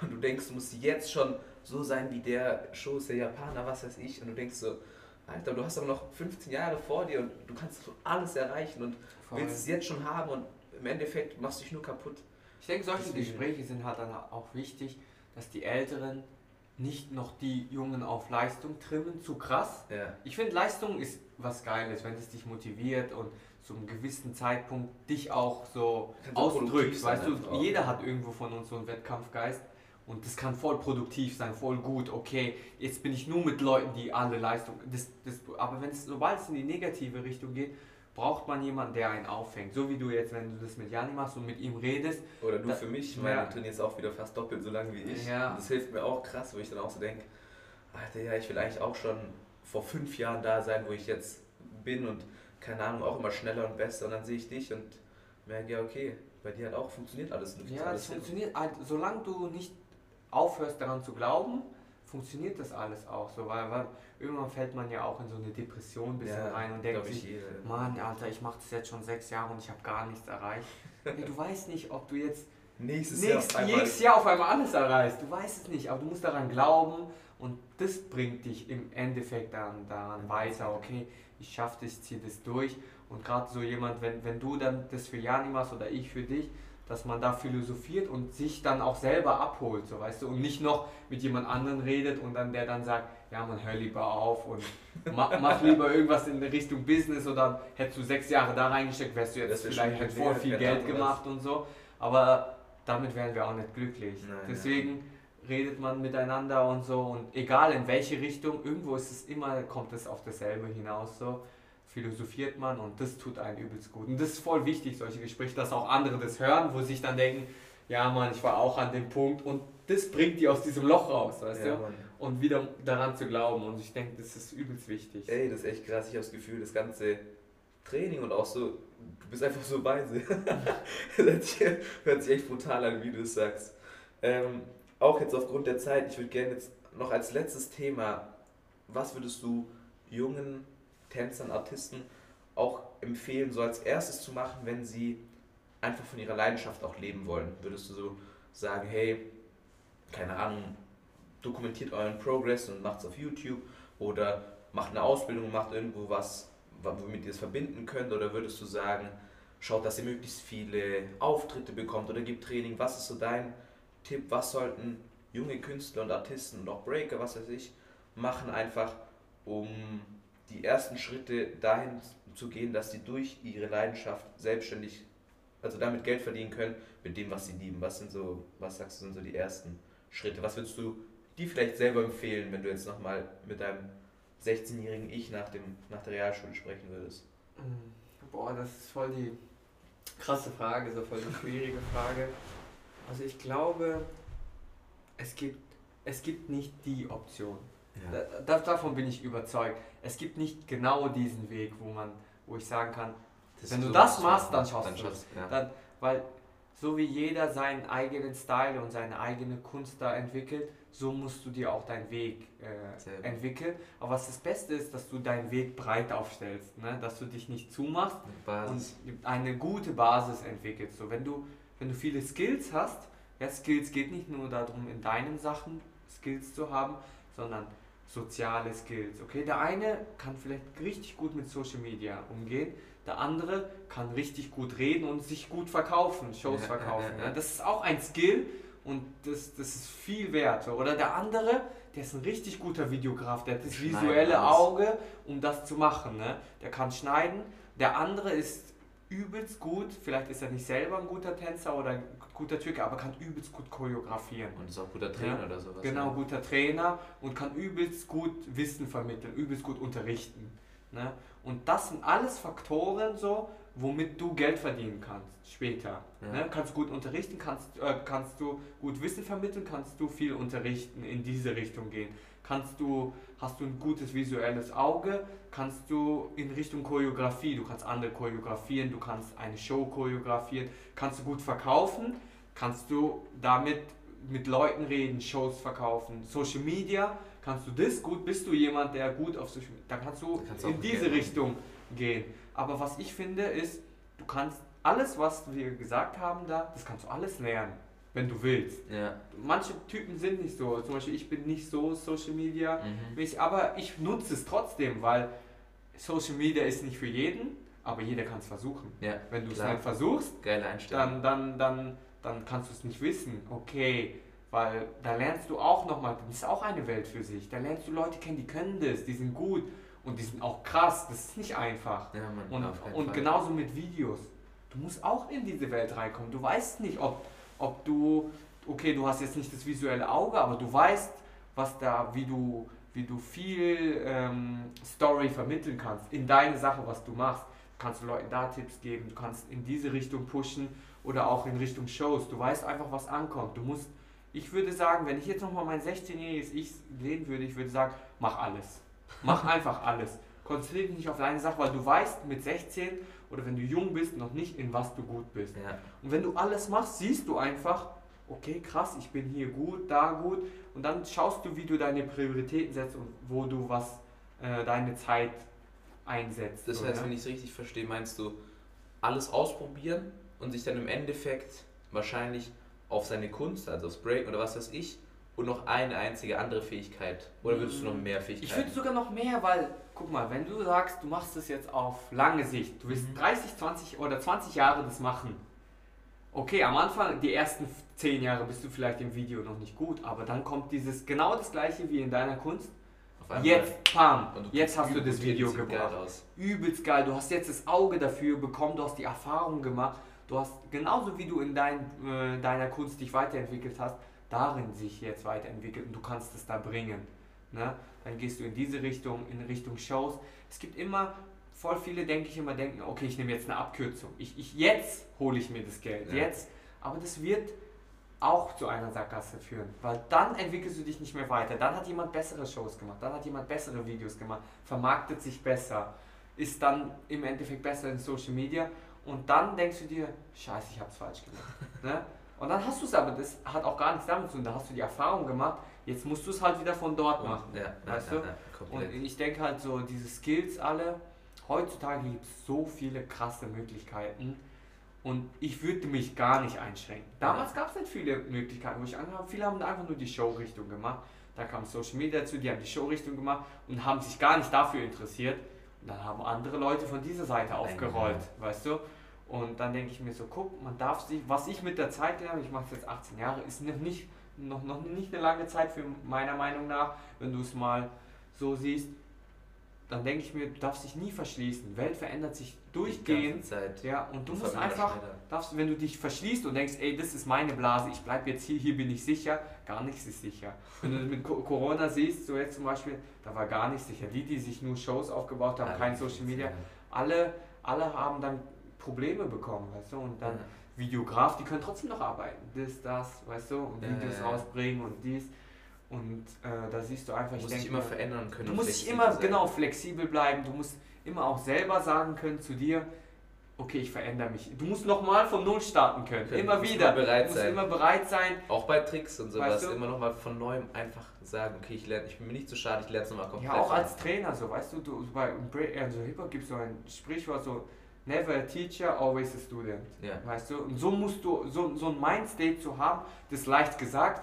und du denkst, du musst jetzt schon so sein wie der Shows der Japaner, was weiß ich. Und du denkst so, Alter, du hast aber noch 15 Jahre vor dir und du kannst alles erreichen und Voll. willst es jetzt schon haben und im Endeffekt machst du dich nur kaputt. Ich denke, solche Deswegen- Gespräche sind halt dann auch wichtig, dass die Älteren nicht noch die Jungen auf Leistung trimmen, zu krass. Ja. Ich finde, Leistung ist was Geiles, wenn es dich motiviert und zu einem gewissen Zeitpunkt dich auch so Kannst ausdrückt. sein Weißt du, auch. jeder hat irgendwo von uns so einen Wettkampfgeist und das kann voll produktiv sein, voll gut. Okay, jetzt bin ich nur mit Leuten, die alle Leistung. Das, das, aber wenn es, sobald es in die negative Richtung geht, braucht man jemanden, der einen auffängt. So wie du jetzt, wenn du das mit Jani machst und mit ihm redest, Oder du Da- für mich, ich meine, Ja. du trainierst auch wieder fast doppelt so lange wie ich. Ja. Das hilft mir auch krass, wo ich dann auch so denke, Alter, ja, ich will eigentlich auch schon vor fünf Jahren da sein, wo ich jetzt bin und keine Ahnung, auch immer schneller und besser. Und dann sehe ich dich und merke, ja, okay, bei dir hat auch funktioniert alles. Ja, alles das hin. funktioniert. halt, Solange du nicht aufhörst daran zu glauben, funktioniert das alles auch so, weil, weil irgendwann fällt man ja auch in so eine Depression ein bisschen Ja, rein und denkt sich. Mann, Alter, ich mache das jetzt schon sechs Jahre und ich habe gar nichts erreicht. Ey, du weißt nicht, ob du jetzt Nächstes Jahr nächstes, auf einmal. nächstes Jahr auf einmal alles erreichst. Du weißt es nicht, aber du musst daran glauben und das bringt dich im Endeffekt dann daran weiter. Okay, ich schaffe das, ziehe das durch. Und gerade so jemand, wenn, wenn du dann das für Jani machst oder ich für dich, dass man da philosophiert und sich dann auch selber abholt, so weißt du, und nicht noch mit jemand anderen redet und dann der dann sagt, ja man hör lieber auf und mach, mach lieber irgendwas in Richtung Business oder hättest du sechs Jahre da reingesteckt, wärst du jetzt vielleicht schon halt viel Geld gemacht und so, aber damit wären wir auch nicht glücklich. Nein, Deswegen redet man miteinander und so und egal in welche Richtung, irgendwo ist es immer, kommt es auf dasselbe hinaus so, philosophiert man und das tut einen übelst gut. Und das ist voll wichtig, solche Gespräche, dass auch andere das hören, wo sich dann denken, ja Mann, ich war auch an dem Punkt und das bringt die aus diesem Loch raus, weißt Ja, du? Mann. Und wieder daran zu glauben und ich denke, das ist übelst wichtig. Ey, das ist echt krass. Ich habe das Gefühl, das ganze Training und auch so, du bist einfach so weise. das hört sich, hört sich echt brutal an, wie du es sagst. Ähm, auch jetzt aufgrund der Zeit, ich würde gerne jetzt noch als letztes Thema, was würdest du jungen Tänzern, Artisten auch empfehlen, so als erstes zu machen, wenn sie einfach von ihrer Leidenschaft auch leben wollen? Würdest du so sagen, hey, keine Ahnung, dokumentiert euren Progress und macht es auf YouTube oder macht eine Ausbildung, macht irgendwo was, womit ihr es verbinden könnt? Oder würdest du sagen, schaut, dass ihr möglichst viele Auftritte bekommt oder gibt Training? Was ist so dein Tipp? Was sollten junge Künstler und Artisten und auch Breaker, was weiß ich, machen einfach, um die ersten Schritte dahin zu gehen, dass sie durch ihre Leidenschaft selbstständig, also damit Geld verdienen können mit dem, was sie lieben? Was sind so, was sagst du, sind so die ersten Schritte? Was würdest du die vielleicht selber empfehlen, wenn du jetzt nochmal mit deinem 16-jährigen Ich nach, dem, nach der Realschule sprechen würdest? Mm, Boah, das ist voll die krasse Frage, so voll die schwierige Frage. Also ich glaube, es gibt, es gibt nicht die Option. Da, da, davon bin ich überzeugt. Es gibt nicht genau diesen Weg, wo man, wo ich sagen kann, wenn du das machst, dann schaffst du es. Ja. dann, weil so wie jeder seinen eigenen Style und seine eigene Kunst da entwickelt, so musst du dir auch deinen Weg äh, entwickeln. Aber was das Beste ist, dass du deinen Weg breit aufstellst, ne? dass du dich nicht zumachst und eine gute Basis entwickelst. So, wenn, du, wenn du viele Skills hast, ja, Skills geht nicht nur darum, in deinen Sachen Skills zu haben, sondern soziale Skills. Okay, der eine kann vielleicht richtig gut mit Social Media umgehen, der andere kann richtig gut reden und sich gut verkaufen, Shows verkaufen. ja? Das ist auch ein Skill und das, das ist viel wert. Oder der andere, der ist ein richtig guter Videograf, der hat das visuelle. Auge, um das zu machen. Ne? Der kann schneiden. Der andere ist übelst gut, vielleicht ist er nicht selber ein guter Tänzer oder ein guter Türke, aber kann übelst gut choreografieren. Und ist auch guter Trainer Ja, oder sowas. Genau, ne? guter Trainer und kann übelst gut Wissen vermitteln, übelst gut unterrichten. Ne? Und das sind alles Faktoren so, womit du Geld verdienen kannst später. Ja. Ne? Kannst gut unterrichten, kannst, äh, kannst du gut Wissen vermitteln, kannst du viel unterrichten, in diese Richtung gehen. Kannst du, hast du ein gutes visuelles Auge, kannst du in Richtung Choreografie, du kannst andere choreografieren, du kannst eine Show choreografieren, kannst du gut verkaufen, kannst du damit mit Leuten reden, Shows verkaufen, Social Media, kannst du das gut, bist du jemand, der gut auf Social Media, dann kannst du kannst in diese Geld machen. Richtung gehen. Aber was ich finde ist, du kannst alles, was wir gesagt haben da, das kannst du alles lernen, wenn du willst. Ja. Manche Typen sind nicht so, zum Beispiel ich bin nicht so Social Media, Mhm. mäßig, aber ich nutze es trotzdem, weil Social Media ist nicht für jeden, aber jeder kann es versuchen. Ja. Wenn du es halt versuchst, dann, dann, dann, dann kannst du es nicht wissen. Okay, weil da lernst du auch nochmal, das ist auch eine Welt für sich. Da lernst du Leute kennen, die können das, die sind gut und die sind auch krass. Das ist nicht einfach. Ja, Mann, Und, und Fall. genauso mit Videos. Du musst auch in diese Welt reinkommen. Du weißt nicht, ob, ob du, okay, du hast jetzt nicht das visuelle Auge, aber du weißt, was da, wie du, wie du viel ähm, Story vermitteln kannst in deine Sache, was du machst. Du kannst Leuten da Tipps geben, du kannst in diese Richtung pushen oder auch in Richtung Shows. Du weißt einfach, was ankommt. Du musst, ich würde sagen, wenn ich jetzt nochmal mein 16-jähriges Ich sehen würde, ich würde sagen, mach alles. Mach einfach alles. Konzentriere dich nicht auf deine Sache, weil du weißt mit 16 oder wenn du jung bist, noch nicht, in was du gut bist. Ja. Und wenn du alles machst, siehst du einfach, okay, krass, ich bin hier gut, da gut. Und dann schaust du, wie du deine Prioritäten setzt und wo du was, äh, deine Zeit einsetzt. Das heißt, ja? wenn ich es richtig verstehe, meinst du alles ausprobieren und sich dann im Endeffekt wahrscheinlich auf seine Kunst, also aufs Break oder was weiß ich, und noch eine einzige andere Fähigkeit? Oder würdest du noch mehr Ich würde Fähigkeiten? sogar noch mehr, weil, guck mal, wenn du sagst, du machst das jetzt auf lange Sicht, du willst Mhm. 30, 20 oder 20 Jahre das machen. Okay, am Anfang, die ersten 10 Jahre bist du vielleicht im Video noch nicht gut, aber dann kommt dieses genau das gleiche wie in deiner Kunst. Jetzt, pam, jetzt hast du das Video geil gebracht. aus. Übelst geil, du hast jetzt das Auge dafür bekommen, du hast die Erfahrung gemacht, du hast genauso wie du in dein, äh, deiner Kunst dich weiterentwickelt hast, darin sich jetzt weiterentwickelt und du kannst es da bringen. Ne? Dann gehst du in diese Richtung, in Richtung Shows. Es gibt immer, voll viele denke ich immer, denken, okay, ich nehme jetzt eine Abkürzung. Ich, ich, jetzt hole ich mir das Geld, Ja. jetzt. Aber das wird auch zu einer Sackgasse führen, weil dann entwickelst du dich nicht mehr weiter. Dann hat jemand bessere Shows gemacht, dann hat jemand bessere Videos gemacht, vermarktet sich besser, ist dann im Endeffekt besser in Social Media und dann denkst du dir, scheiße, ich hab's falsch gemacht. ne? Und dann hast du es aber, das hat auch gar nichts damit zu tun, da hast du die Erfahrung gemacht, jetzt musst du es halt wieder von dort machen. Und, ja, weißt ja, du? ja, Und ich denke halt so, diese Skills alle, heutzutage gibt es so viele krasse Möglichkeiten und ich würde mich gar nicht einschränken. Damals gab es nicht viele Möglichkeiten, wo ich angefangen habe. Viele haben einfach nur die Show-Richtung gemacht. Da kam Social Media dazu, die haben die Show-Richtung gemacht und haben sich gar nicht dafür interessiert. Und dann haben andere Leute von dieser Seite aufgerollt, weißt du? Und dann denke ich mir so, guck, man darf sich, was ich mit der Zeit lerne, ich mache es jetzt 18 Jahre, ist noch nicht, noch, noch nicht eine lange Zeit für meiner Meinung nach, wenn du es mal so siehst, dann denke ich mir, du darfst dich nie verschließen. Welt verändert sich durchgehend. Ja, und du Und musst einfach, darfst, wenn du dich verschließt und denkst, ey, das ist meine Blase, ich bleibe jetzt hier, hier bin ich sicher, gar nichts ist sicher. Wenn du das mit Co- Corona siehst, so jetzt zum Beispiel, da war gar nichts sicher. Die, die sich nur Shows aufgebaut haben, kein Social Media, alle, alle haben dann Probleme bekommen, weißt du, und dann Ja. Videograf, die können trotzdem noch arbeiten. Das, das, weißt du, und Videos ja. rausbringen und dies. Und äh, da siehst du einfach, Du ich musst dich denke, immer verändern können. du musst dich immer sein. genau flexibel bleiben. Du musst immer auch selber sagen können zu dir, okay, ich verändere mich. Du musst nochmal von Null starten können. Immer musst wieder. immer bereit du musst sein. immer bereit sein. Auch bei Tricks und sowas Weißt du? immer nochmal von neuem einfach sagen, okay, ich lerne, ich bin mir nicht zu schade, ich lerne es nochmal komplett. Ja, auch als Trainer, so weißt du, du bei also Hip-Hop gibt es so ein Sprichwort, so never a teacher, always a student. Ja. Weißt du? Und so musst du, so, so ein Mindstate zu haben, das ist leicht gesagt,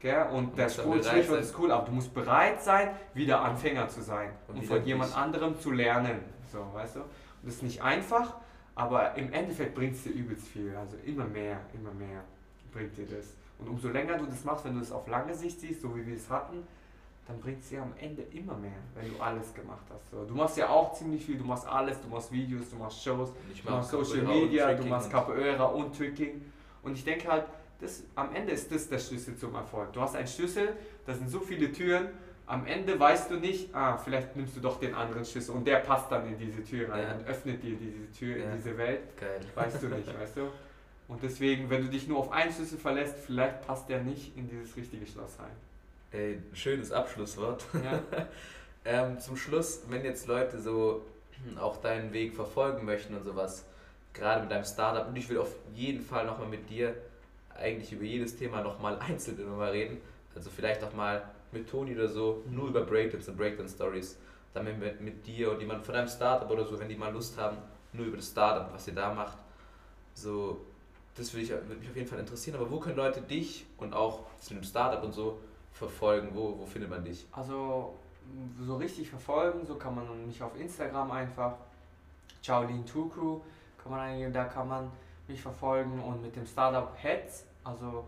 gell? und dann cool, bereit Sprichwort sein. ist cool, aber du musst bereit sein, wieder Anfänger zu sein Und und, von jemand anderem zu lernen. So, weißt du? Und das ist nicht einfach, aber im Endeffekt bringt es dir übelst viel. Also immer mehr, immer mehr bringt dir das. Und umso länger du das machst, wenn du es auf lange Sicht siehst, so wie wir es hatten, dann bringt es dir am Ende immer mehr, wenn du alles gemacht hast. So, du machst ja auch ziemlich viel, du machst alles, du machst Videos, du machst Shows, Du mach machst Social Media, du machst Capoeira und Tricking. Und ich denke halt, das, am Ende ist das der Schlüssel zum Erfolg. Du hast einen Schlüssel, da sind so viele Türen. Am Ende weißt du nicht, ah, vielleicht nimmst du doch den anderen Schlüssel und der passt dann in diese Tür rein Ja. und öffnet dir diese Tür Ja. in diese Welt. Geil. Weißt du nicht, weißt du? Und deswegen, wenn du dich nur auf einen Schlüssel verlässt, vielleicht passt der nicht in dieses richtige Schloss rein. Ey, schönes Abschlusswort. Ja? Ähm, zum Schluss, wenn jetzt Leute so auch deinen Weg verfolgen möchten und sowas, gerade mit deinem Startup, und ich will auf jeden Fall nochmal mit dir eigentlich über jedes Thema nochmal einzeln nochmal reden, also vielleicht auch mal mit Toni oder so, nur über Breakdance und Breakdance Stories, dann mit, mit dir und jemand von deinem Startup oder so, wenn die mal Lust haben, nur über das Startup, was ihr da macht, so, das würde, ich, würde mich auf jeden Fall interessieren, aber wo können Leute dich und auch das mit dem Startup und so verfolgen, wo, wo findet man dich? Also so richtig verfolgen, so kann man mich auf Instagram einfach, Shaolin Crew, kann man eingeben, da kann man mich verfolgen und mit dem Startup Heads, also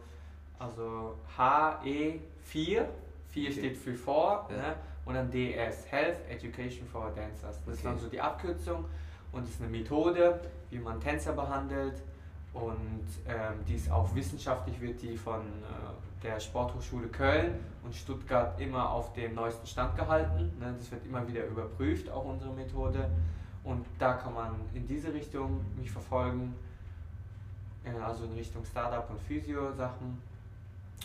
Also H-E 4. 4 Okay. steht für vor. Ja. Ne? Und dann DS, Health Education for Dancers. Das ist Okay. dann so die Abkürzung und das ist eine Methode, wie man Tänzer behandelt. Und ähm, die ist auch wissenschaftlich, wird die von äh, der Sporthochschule Köln und Stuttgart immer auf dem neuesten Stand gehalten. Ne? Das wird immer wieder überprüft, auch unsere Methode. Und da kann man in diese Richtung mich verfolgen, also in Richtung Startup und Physio-Sachen.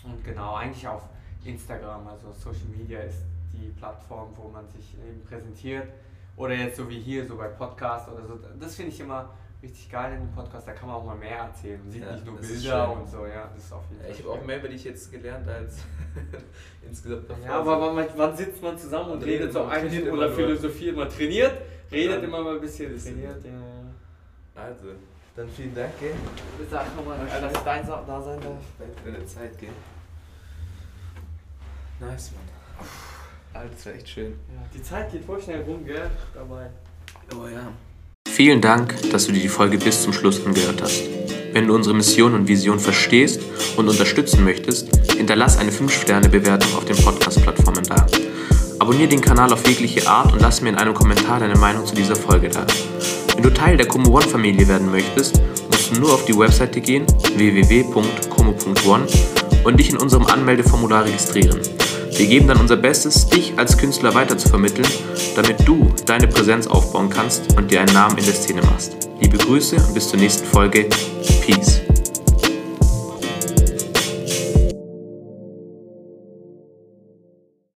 Und genau, eigentlich auf Instagram, also Social Media ist die Plattform, wo man sich eben präsentiert. Oder jetzt so wie hier, so bei Podcasts oder so. Das finde ich immer richtig geil in dem Podcast, da kann man auch mal mehr erzählen. Man sieht Ja, nicht nur Bilder und so, ja, das ist auf jeden Ja, Fall. ich habe auch mehr über dich jetzt gelernt als insgesamt davor. Ja, aber wann, wann sitzt man zusammen und, Und redet so man, Stunde immer oder philosophiert, man trainiert, redet immer mal ein bisschen, bisschen. trainiert, ja, ja. Also, dann vielen Dank, gell? Sag nochmal, dass ich dein Sa- da sein darf. Danke für deine Zeit, gell? Nice, Mann. Alter, das war echt schön. Ja, die Zeit geht voll schnell rum, gell? Dabei. Oh ja. Vielen Dank, dass du dir die Folge bis zum Schluss angehört hast. Wenn du unsere Mission und Vision verstehst und unterstützen möchtest, hinterlass eine 5-Sterne-Bewertung auf den Podcast-Plattformen da. Abonniere den Kanal auf jegliche Art und lass mir in einem Kommentar deine Meinung zu dieser Folge da. Wenn du Teil der Como One Familie werden möchtest, musst du nur auf die Webseite gehen www.como.one und dich in unserem Anmeldeformular registrieren. Wir geben dann unser Bestes, dich als Künstler weiter zu vermitteln, damit du deine Präsenz aufbauen kannst und dir einen Namen in der Szene machst. Liebe Grüße und bis zur nächsten Folge. Peace.